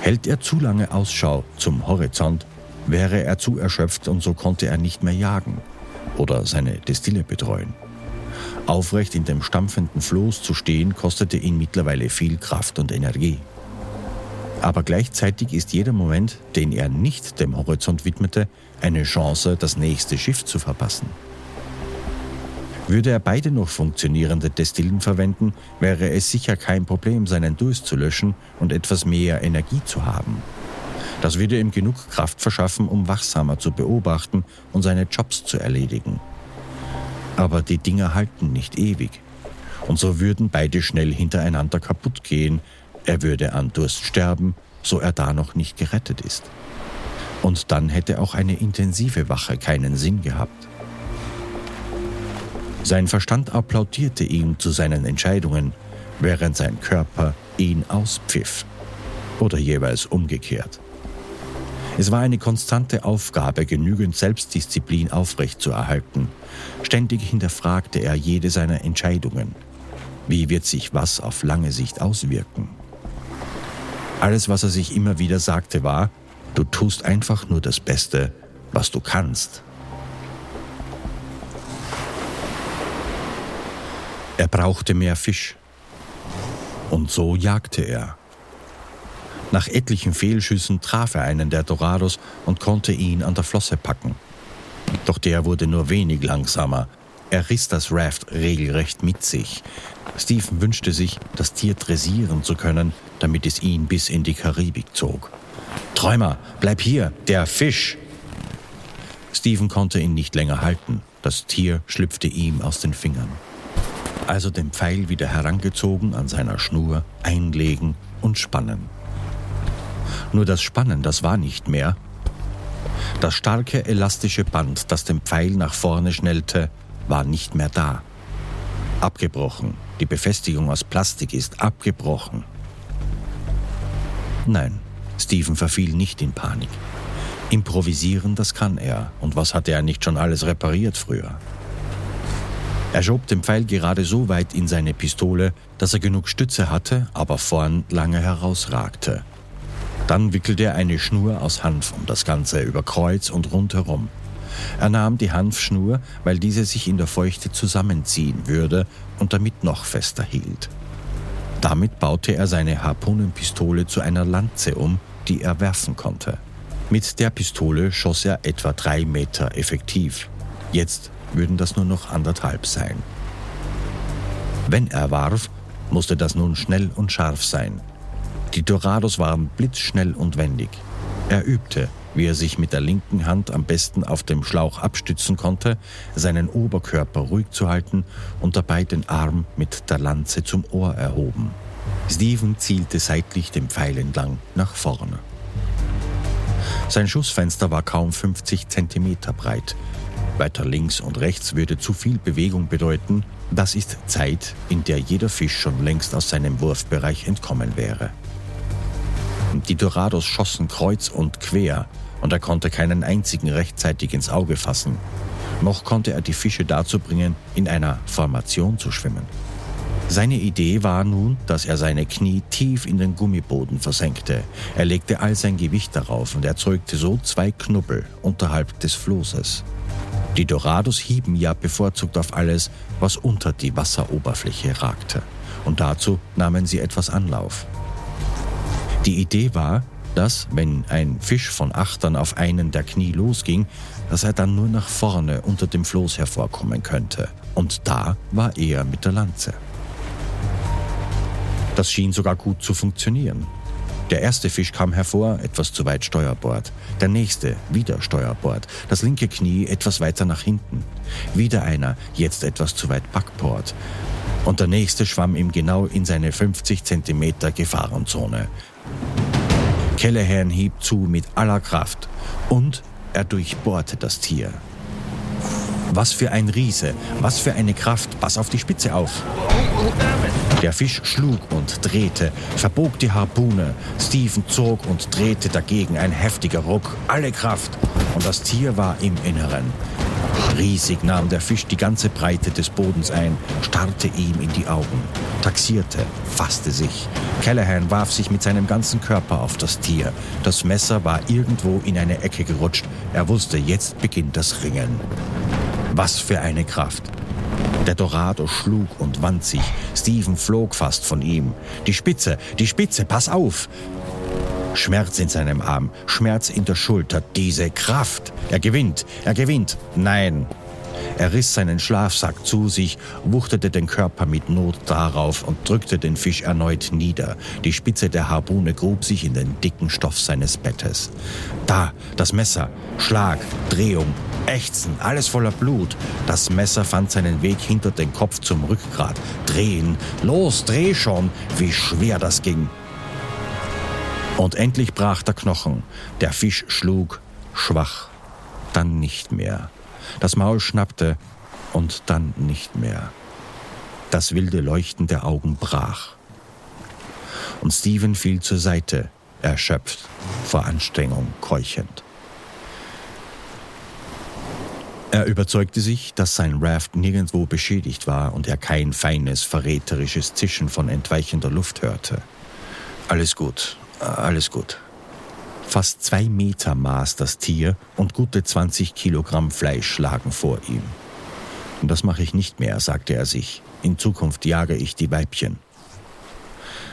Hält er zu lange Ausschau zum Horizont, wäre er zu erschöpft und so konnte er nicht mehr jagen oder seine Destille betreuen. Aufrecht in dem stampfenden Floß zu stehen, kostete ihn mittlerweile viel Kraft und Energie. Aber gleichzeitig ist jeder Moment, den er nicht dem Horizont widmete, eine Chance, das nächste Schiff zu verpassen. Würde er beide noch funktionierende Destillen verwenden, wäre es sicher kein Problem, seinen Durst zu löschen und etwas mehr Energie zu haben. Das würde ihm genug Kraft verschaffen, um wachsamer zu beobachten und seine Jobs zu erledigen. Aber die Dinger halten nicht ewig. Und so würden beide schnell hintereinander kaputt gehen. Er würde an Durst sterben, so er da noch nicht gerettet ist. Und dann hätte auch eine intensive Wache keinen Sinn gehabt. Sein Verstand applaudierte ihm zu seinen Entscheidungen, während sein Körper ihn auspfiff. Oder jeweils umgekehrt. Es war eine konstante Aufgabe, genügend Selbstdisziplin aufrechtzuerhalten. Ständig hinterfragte er jede seiner Entscheidungen. Wie wird sich was auf lange Sicht auswirken? Alles, was er sich immer wieder sagte, war, du tust einfach nur das Beste, was du kannst. Er brauchte mehr Fisch. Und so jagte er. Nach etlichen Fehlschüssen traf er einen der Dorados und konnte ihn an der Flosse packen. Doch der wurde nur wenig langsamer. Er riss das Raft regelrecht mit sich. Stephen wünschte sich, das Tier dressieren zu können, damit es ihn bis in die Karibik zog. Träumer, bleib hier, der Fisch! Stephen konnte ihn nicht länger halten. Das Tier schlüpfte ihm aus den Fingern also den Pfeil wieder herangezogen an seiner Schnur, einlegen und spannen. Nur das Spannen, das war nicht mehr. Das starke elastische Band, das den Pfeil nach vorne schnellte, war nicht mehr da. Abgebrochen. Die Befestigung aus Plastik ist abgebrochen. Nein, Stephen verfiel nicht in Panik. Improvisieren, das kann er. Und was hatte er nicht schon alles repariert früher? Er schob den Pfeil gerade so weit in seine Pistole, dass er genug Stütze hatte, aber vorn lange herausragte. Dann wickelte er eine Schnur aus Hanf um das Ganze über Kreuz und rundherum. Er nahm die Hanfschnur, weil diese sich in der Feuchte zusammenziehen würde und damit noch fester hielt. Damit baute er seine Harpunenpistole zu einer Lanze um, die er werfen konnte. Mit der Pistole schoss er etwa drei Meter effektiv. Jetzt würden das nur noch anderthalb sein. Wenn er warf, musste das nun schnell und scharf sein. Die Dorados waren blitzschnell und wendig. Er übte, wie er sich mit der linken Hand am besten auf dem Schlauch abstützen konnte, seinen Oberkörper ruhig zu halten und dabei den Arm mit der Lanze zum Ohr erhoben. Steven zielte seitlich den Pfeil entlang nach vorne. Sein Schussfenster war kaum 50 Zentimeter breit, weiter links und rechts würde zu viel Bewegung bedeuten. Das ist Zeit, in der jeder Fisch schon längst aus seinem Wurfbereich entkommen wäre. Die Dorados schossen kreuz und quer und er konnte keinen einzigen rechtzeitig ins Auge fassen. noch konnte er die Fische dazu bringen, in einer Formation zu schwimmen. Seine Idee war nun, dass er seine Knie tief in den Gummiboden versenkte. Er legte all sein Gewicht darauf und erzeugte so zwei Knubbel unterhalb des Flosses. Die Dorados hieben ja bevorzugt auf alles, was unter die Wasseroberfläche ragte. Und dazu nahmen sie etwas Anlauf. Die Idee war, dass, wenn ein Fisch von Achtern auf einen der Knie losging, dass er dann nur nach vorne unter dem Floß hervorkommen könnte. Und da war er mit der Lanze. Das schien sogar gut zu funktionieren. Der erste Fisch kam hervor, etwas zu weit Steuerbord. Der nächste, wieder Steuerbord. Das linke Knie etwas weiter nach hinten. Wieder einer, jetzt etwas zu weit Backbord. Und der nächste schwamm ihm genau in seine 50 Zentimeter Gefahrenzone. Callahan hieb zu mit aller Kraft und er durchbohrte das Tier. Was für ein Riese, was für eine Kraft, pass auf die Spitze auf. Der Fisch schlug und drehte, verbog die Harpune. Stephen zog und drehte dagegen ein heftiger Ruck, alle Kraft. Und das Tier war im Inneren. Riesig nahm der Fisch die ganze Breite des Bodens ein, starrte ihm in die Augen, taxierte, fasste sich. Callahan warf sich mit seinem ganzen Körper auf das Tier. Das Messer war irgendwo in eine Ecke gerutscht. Er wusste, jetzt beginnt das Ringen. Was für eine Kraft! Der Dorado schlug und wand sich. Steven flog fast von ihm. Die Spitze, die Spitze, pass auf! Schmerz in seinem Arm, Schmerz in der Schulter, diese Kraft. Er gewinnt, er gewinnt. Nein. Er riss seinen Schlafsack zu sich, wuchtete den Körper mit Not darauf und drückte den Fisch erneut nieder. Die Spitze der Harpune grub sich in den dicken Stoff seines Bettes. Da, das Messer, Schlag, Drehung, Ächzen, alles voller Blut. Das Messer fand seinen Weg hinter den Kopf zum Rückgrat. Drehen, los, dreh schon, wie schwer das ging. Und endlich brach der Knochen. Der Fisch schlug, schwach, dann nicht mehr. Das Maul schnappte und dann nicht mehr. Das wilde Leuchten der Augen brach. Und Steven fiel zur Seite, erschöpft, vor Anstrengung keuchend. Er überzeugte sich, dass sein Raft nirgendwo beschädigt war und er kein feines, verräterisches Zischen von entweichender Luft hörte. Alles gut, alles gut. Fast zwei Meter maß das Tier und gute 20 Kilogramm Fleisch lagen vor ihm. Das mache ich nicht mehr, sagte er sich. In Zukunft jage ich die Weibchen.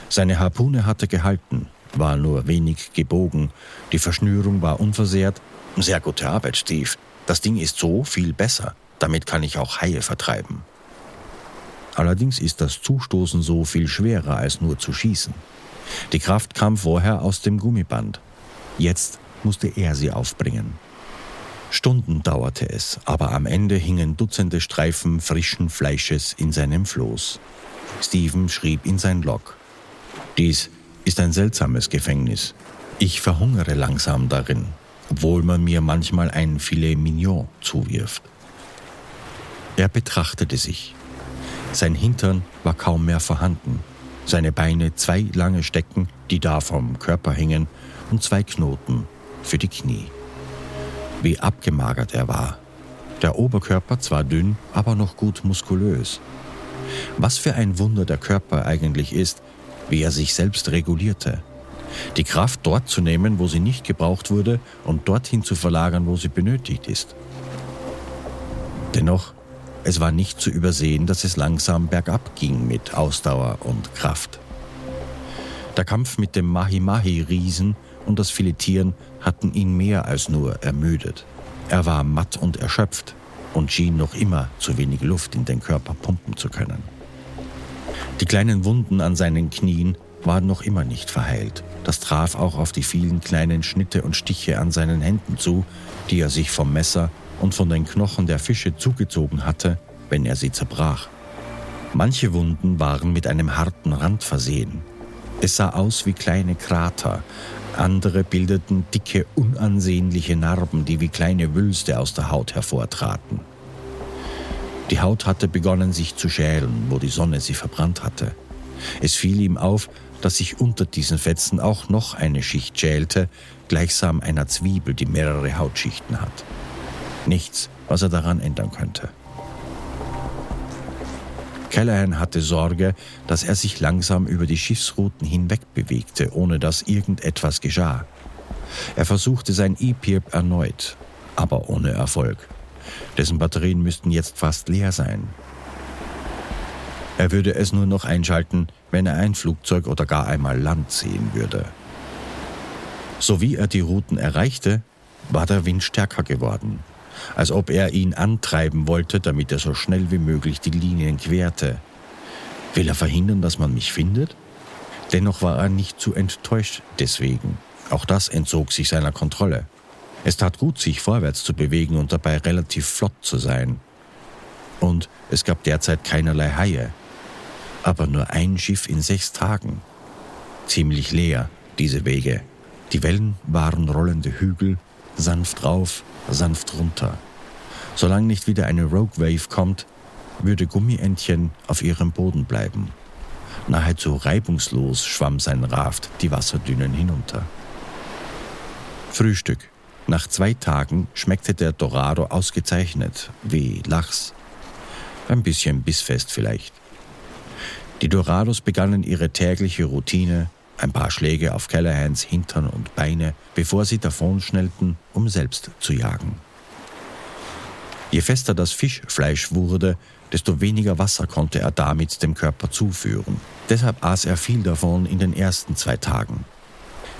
Seine Harpune hatte gehalten, war nur wenig gebogen, die Verschnürung war unversehrt. Sehr gute Arbeit, Steve. Das Ding ist so viel besser. Damit kann ich auch Haie vertreiben. Allerdings ist das Zustoßen so viel schwerer als nur zu schießen. Die Kraft kam vorher aus dem Gummiband. Jetzt musste er sie aufbringen. Stunden dauerte es, aber am Ende hingen Dutzende Streifen frischen Fleisches in seinem Floß. Steven schrieb in sein Log. Dies ist ein seltsames Gefängnis. Ich verhungere langsam darin, obwohl man mir manchmal ein Filet Mignon zuwirft. Er betrachtete sich. Sein Hintern war kaum mehr vorhanden seine Beine zwei lange Stecken, die da vom Körper hingen, und zwei Knoten für die Knie. Wie abgemagert er war. Der Oberkörper zwar dünn, aber noch gut muskulös. Was für ein Wunder der Körper eigentlich ist, wie er sich selbst regulierte. Die Kraft dort zu nehmen, wo sie nicht gebraucht wurde, und dorthin zu verlagern, wo sie benötigt ist. Dennoch es war nicht zu übersehen, dass es langsam bergab ging mit Ausdauer und Kraft. Der Kampf mit dem Mahi-Mahi-Riesen und das Filetieren hatten ihn mehr als nur ermüdet. Er war matt und erschöpft und schien noch immer zu wenig Luft in den Körper pumpen zu können. Die kleinen Wunden an seinen Knien waren noch immer nicht verheilt. Das traf auch auf die vielen kleinen Schnitte und Stiche an seinen Händen zu, die er sich vom Messer und von den Knochen der Fische zugezogen hatte, wenn er sie zerbrach. Manche Wunden waren mit einem harten Rand versehen. Es sah aus wie kleine Krater, andere bildeten dicke, unansehnliche Narben, die wie kleine Wülste aus der Haut hervortraten. Die Haut hatte begonnen sich zu schälen, wo die Sonne sie verbrannt hatte. Es fiel ihm auf, dass sich unter diesen Fetzen auch noch eine Schicht schälte, gleichsam einer Zwiebel, die mehrere Hautschichten hat. Nichts was er daran ändern könnte. Callahan hatte Sorge, dass er sich langsam über die Schiffsrouten hinweg bewegte, ohne dass irgendetwas geschah. Er versuchte sein E-Pirp erneut, aber ohne Erfolg. Dessen Batterien müssten jetzt fast leer sein. Er würde es nur noch einschalten, wenn er ein Flugzeug oder gar einmal Land sehen würde. So wie er die Routen erreichte, war der Wind stärker geworden, als ob er ihn antreiben wollte, damit er so schnell wie möglich die Linien querte. Will er verhindern, dass man mich findet? Dennoch war er nicht zu enttäuscht deswegen. Auch das entzog sich seiner Kontrolle. Es tat gut, sich vorwärts zu bewegen und dabei relativ flott zu sein. Und es gab derzeit keinerlei Haie. Aber nur ein Schiff in sechs Tagen. Ziemlich leer, diese Wege. Die Wellen waren rollende Hügel, sanft rauf, sanft runter. Solange nicht wieder eine Rogue Wave kommt, würde Gummientchen auf ihrem Boden bleiben. Nahezu reibungslos schwamm sein Raft die Wasserdünen hinunter. Frühstück. Nach zwei Tagen schmeckte der Dorado ausgezeichnet, wie Lachs. Ein bisschen bissfest vielleicht. Die Dorados begannen ihre tägliche Routine, ein paar Schläge auf Callahans Hintern und Beine, bevor sie davonschnellten, um selbst zu jagen. Je fester das Fischfleisch wurde, desto weniger Wasser konnte er damit dem Körper zuführen. Deshalb aß er viel davon in den ersten zwei Tagen.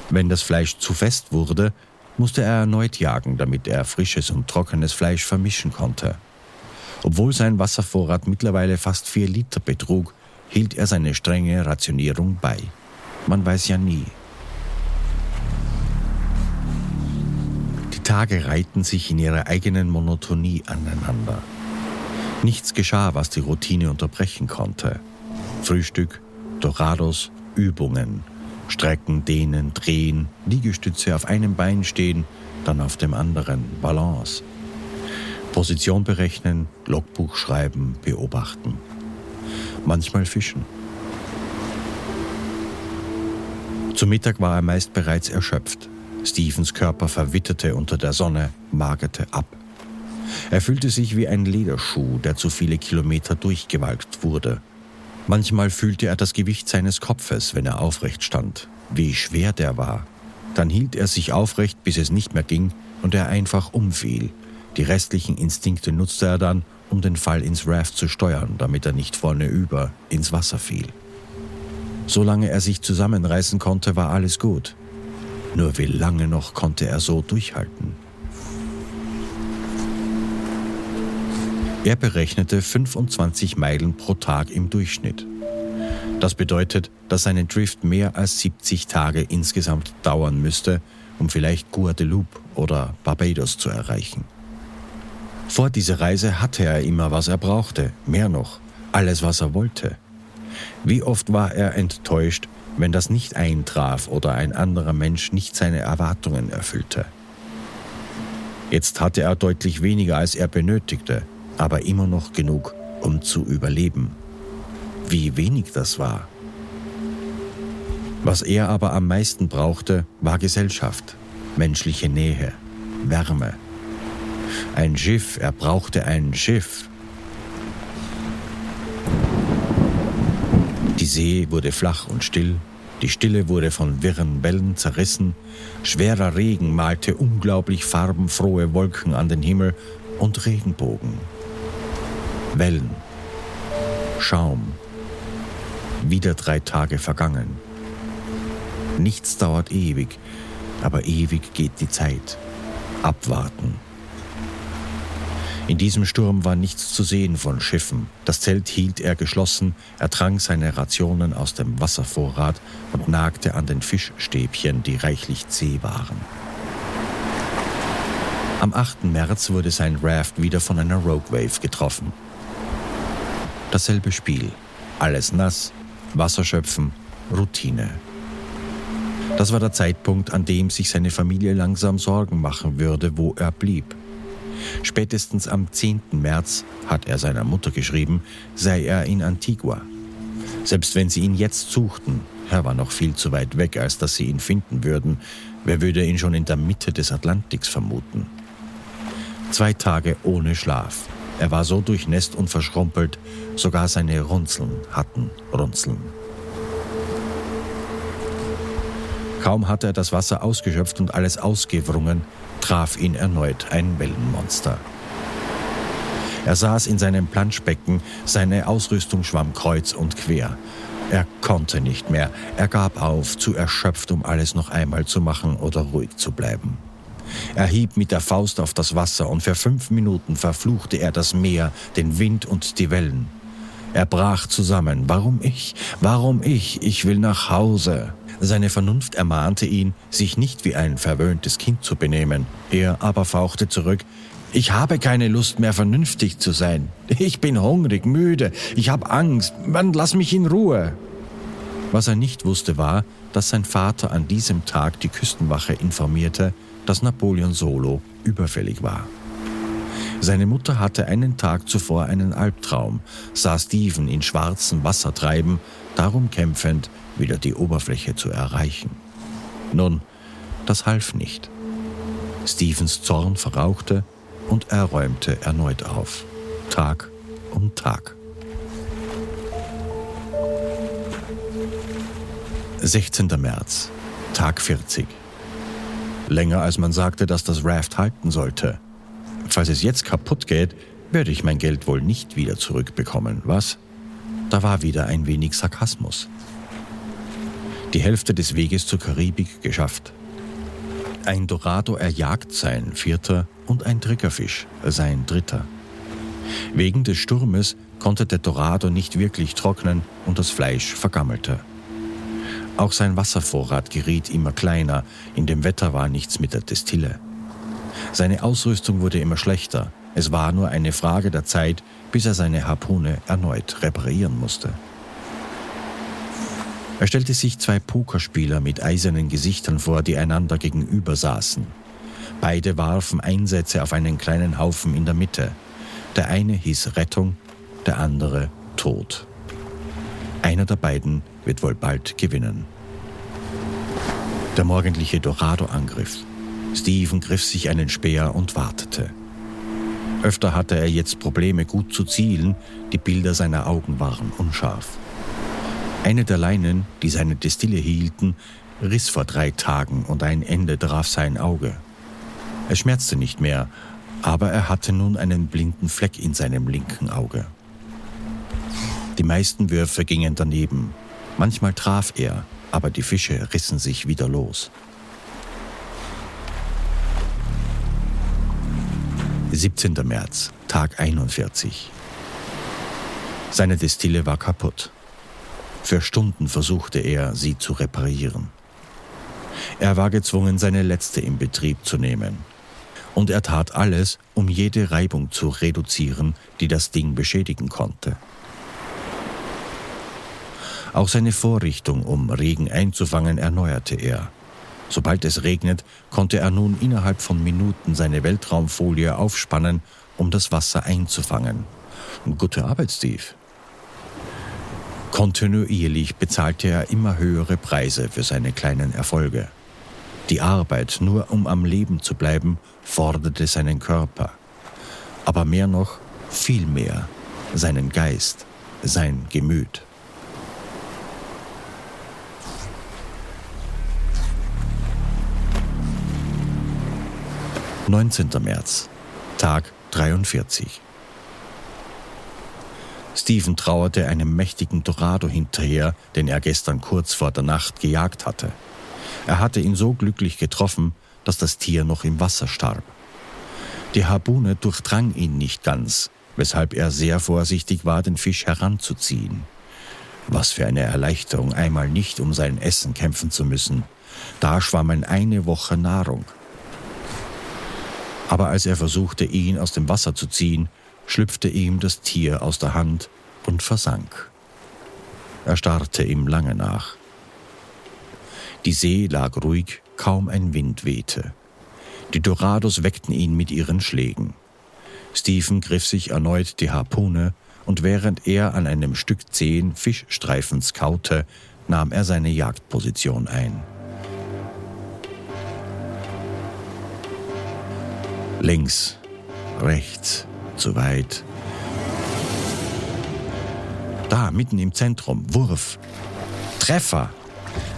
Wenn das Fleisch zu fest wurde, musste er erneut jagen, damit er frisches und trockenes Fleisch vermischen konnte. Obwohl sein Wasservorrat mittlerweile fast vier Liter betrug, hielt er seine strenge Rationierung bei. Man weiß ja nie. Die Tage reihten sich in ihrer eigenen Monotonie aneinander. Nichts geschah, was die Routine unterbrechen konnte. Frühstück, Dorados, Übungen, Strecken, Dehnen, Drehen, Liegestütze auf einem Bein stehen, dann auf dem anderen, Balance. Position berechnen, Logbuch schreiben, beobachten. Manchmal fischen. Zu Mittag war er meist bereits erschöpft. Stephens Körper verwitterte unter der Sonne, magerte ab. Er fühlte sich wie ein Lederschuh, der zu viele Kilometer durchgewalkt wurde. Manchmal fühlte er das Gewicht seines Kopfes, wenn er aufrecht stand, wie schwer der war. Dann hielt er sich aufrecht, bis es nicht mehr ging und er einfach umfiel. Die restlichen Instinkte nutzte er dann, um den Fall ins Raft zu steuern, damit er nicht vorne über ins Wasser fiel. Solange er sich zusammenreißen konnte, war alles gut. Nur wie lange noch konnte er so durchhalten? Er berechnete 25 Meilen pro Tag im Durchschnitt. Das bedeutet, dass seine Drift mehr als 70 Tage insgesamt dauern müsste, um vielleicht Guadeloupe oder Barbados zu erreichen. Vor dieser Reise hatte er immer, was er brauchte, mehr noch, alles, was er wollte. Wie oft war er enttäuscht, wenn das nicht eintraf oder ein anderer Mensch nicht seine Erwartungen erfüllte. Jetzt hatte er deutlich weniger, als er benötigte, aber immer noch genug, um zu überleben. Wie wenig das war. Was er aber am meisten brauchte, war Gesellschaft, menschliche Nähe, Wärme. Ein Schiff, er brauchte ein Schiff. See wurde flach und still, die Stille wurde von wirren Wellen zerrissen, schwerer Regen malte unglaublich farbenfrohe Wolken an den Himmel und Regenbogen. Wellen, Schaum, wieder drei Tage vergangen. Nichts dauert ewig, aber ewig geht die Zeit. Abwarten. In diesem Sturm war nichts zu sehen von Schiffen. Das Zelt hielt er geschlossen, er trank seine Rationen aus dem Wasservorrat und nagte an den Fischstäbchen, die reichlich zäh waren. Am 8. März wurde sein Raft wieder von einer Rogue Wave getroffen. Dasselbe Spiel. Alles nass, Wasser schöpfen, Routine. Das war der Zeitpunkt, an dem sich seine Familie langsam Sorgen machen würde, wo er blieb. Spätestens am 10. März, hat er seiner Mutter geschrieben, sei er in Antigua. Selbst wenn sie ihn jetzt suchten, er war noch viel zu weit weg, als dass sie ihn finden würden, wer würde ihn schon in der Mitte des Atlantiks vermuten? Zwei Tage ohne Schlaf. Er war so durchnässt und verschrumpelt, sogar seine Runzeln hatten Runzeln. Kaum hatte er das Wasser ausgeschöpft und alles ausgewrungen, traf ihn erneut ein Wellenmonster. Er saß in seinem Planschbecken, seine Ausrüstung schwamm kreuz und quer. Er konnte nicht mehr, er gab auf, zu erschöpft, um alles noch einmal zu machen oder ruhig zu bleiben. Er hieb mit der Faust auf das Wasser und für fünf Minuten verfluchte er das Meer, den Wind und die Wellen. Er brach zusammen. Warum ich? Warum ich? Ich will nach Hause. Seine Vernunft ermahnte ihn, sich nicht wie ein verwöhntes Kind zu benehmen. Er aber fauchte zurück, ich habe keine Lust mehr vernünftig zu sein. Ich bin hungrig, müde, ich habe Angst, man lass mich in Ruhe. Was er nicht wusste war, dass sein Vater an diesem Tag die Küstenwache informierte, dass Napoleon Solo überfällig war. Seine Mutter hatte einen Tag zuvor einen Albtraum, sah Stephen in schwarzem Wasser treiben, darum kämpfend, wieder die Oberfläche zu erreichen. Nun, das half nicht. Stephens Zorn verrauchte und er räumte erneut auf, Tag um Tag. 16. März, Tag 40. Länger als man sagte, dass das Raft halten sollte. Falls es jetzt kaputt geht, werde ich mein Geld wohl nicht wieder zurückbekommen, was? Da war wieder ein wenig Sarkasmus. Die Hälfte des Weges zur Karibik geschafft. Ein Dorado erjagt sein vierter und ein Triggerfisch sein dritter. Wegen des Sturmes konnte der Dorado nicht wirklich trocknen und das Fleisch vergammelte. Auch sein Wasservorrat geriet immer kleiner, in dem Wetter war nichts mit der Destille. Seine Ausrüstung wurde immer schlechter, es war nur eine Frage der Zeit, bis er seine Harpune erneut reparieren musste. Er stellte sich zwei Pokerspieler mit eisernen Gesichtern vor, die einander gegenüber saßen. Beide warfen Einsätze auf einen kleinen Haufen in der Mitte. Der eine hieß Rettung, der andere Tod. Einer der beiden wird wohl bald gewinnen. Der morgendliche Dorado-Angriff. Steven griff sich einen Speer und wartete. Öfter hatte er jetzt Probleme, gut zu zielen, die Bilder seiner Augen waren unscharf. Eine der Leinen, die seine Destille hielten, riss vor drei Tagen und ein Ende traf sein Auge. Es schmerzte nicht mehr, aber er hatte nun einen blinden Fleck in seinem linken Auge. Die meisten Würfe gingen daneben, Manchmal traf er, aber die Fische rissen sich wieder los. 17. März, Tag 41. Seine Destille war kaputt. Für Stunden versuchte er, sie zu reparieren. Er war gezwungen, seine letzte in Betrieb zu nehmen. Und er tat alles, um jede Reibung zu reduzieren, die das Ding beschädigen konnte. Auch seine Vorrichtung, um Regen einzufangen, erneuerte er. Sobald es regnet, konnte er nun innerhalb von Minuten seine Weltraumfolie aufspannen, um das Wasser einzufangen. Gute Arbeit, Steve. Kontinuierlich bezahlte er immer höhere Preise für seine kleinen Erfolge. Die Arbeit, nur um am Leben zu bleiben, forderte seinen Körper. Aber mehr noch, viel mehr, seinen Geist, sein Gemüt. 19. März, Tag 43. Stephen trauerte einem mächtigen Dorado hinterher, den er gestern kurz vor der Nacht gejagt hatte. Er hatte ihn so glücklich getroffen, dass das Tier noch im Wasser starb. Die Harpune durchdrang ihn nicht ganz, weshalb er sehr vorsichtig war, den Fisch heranzuziehen. Was für eine Erleichterung, einmal nicht um sein Essen kämpfen zu müssen. Da schwammen eine Woche Nahrung. Aber als er versuchte, ihn aus dem Wasser zu ziehen, schlüpfte ihm das Tier aus der Hand und versank. Er starrte ihm lange nach. Die See lag ruhig, kaum ein Wind wehte. Die Dorados weckten ihn mit ihren Schlägen. Stephen griff sich erneut die Harpune und während er an einem Stück zehn Fischstreifens kaute, nahm er seine Jagdposition ein. Links, rechts, zu weit. Da, mitten im Zentrum, Wurf. Treffer!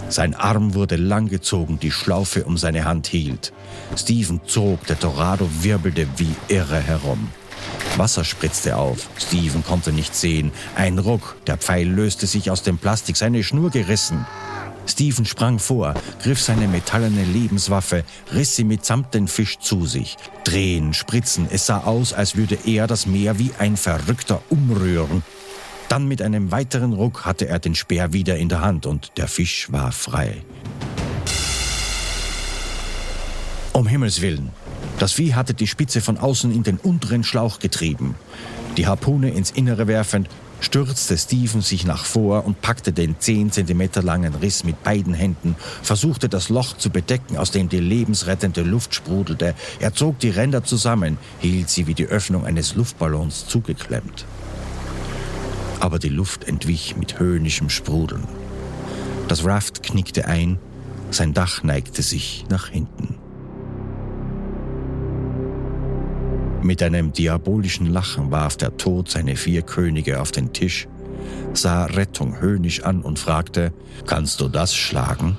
Sein Arm wurde langgezogen, die Schlaufe um seine Hand hielt. Steven zog, der Torado wirbelte wie irre herum. Wasser spritzte auf. Steven konnte nicht sehen. Ein Ruck, der Pfeil löste sich aus dem Plastik, seine Schnur gerissen. Steven sprang vor, griff seine metallene Lebenswaffe, riss sie mitsamt den Fisch zu sich. Drehen, spritzen, es sah aus, als würde er das Meer wie ein Verrückter umrühren. Dann mit einem weiteren Ruck hatte er den Speer wieder in der Hand und der Fisch war frei. Um Himmels willen! Das Vieh hatte die Spitze von außen in den unteren Schlauch getrieben. Die Harpune ins Innere werfend, stürzte Steven sich nach vor und packte den 10 cm langen Riss mit beiden Händen, versuchte das Loch zu bedecken, aus dem die lebensrettende Luft sprudelte. Er zog die Ränder zusammen, hielt sie wie die Öffnung eines Luftballons zugeklemmt. Aber die Luft entwich mit höhnischem Sprudeln. Das Raft knickte ein, sein Dach neigte sich nach hinten. Mit einem diabolischen Lachen warf der Tod seine vier Könige auf den Tisch, sah Rettung höhnisch an und fragte, Kannst du das schlagen?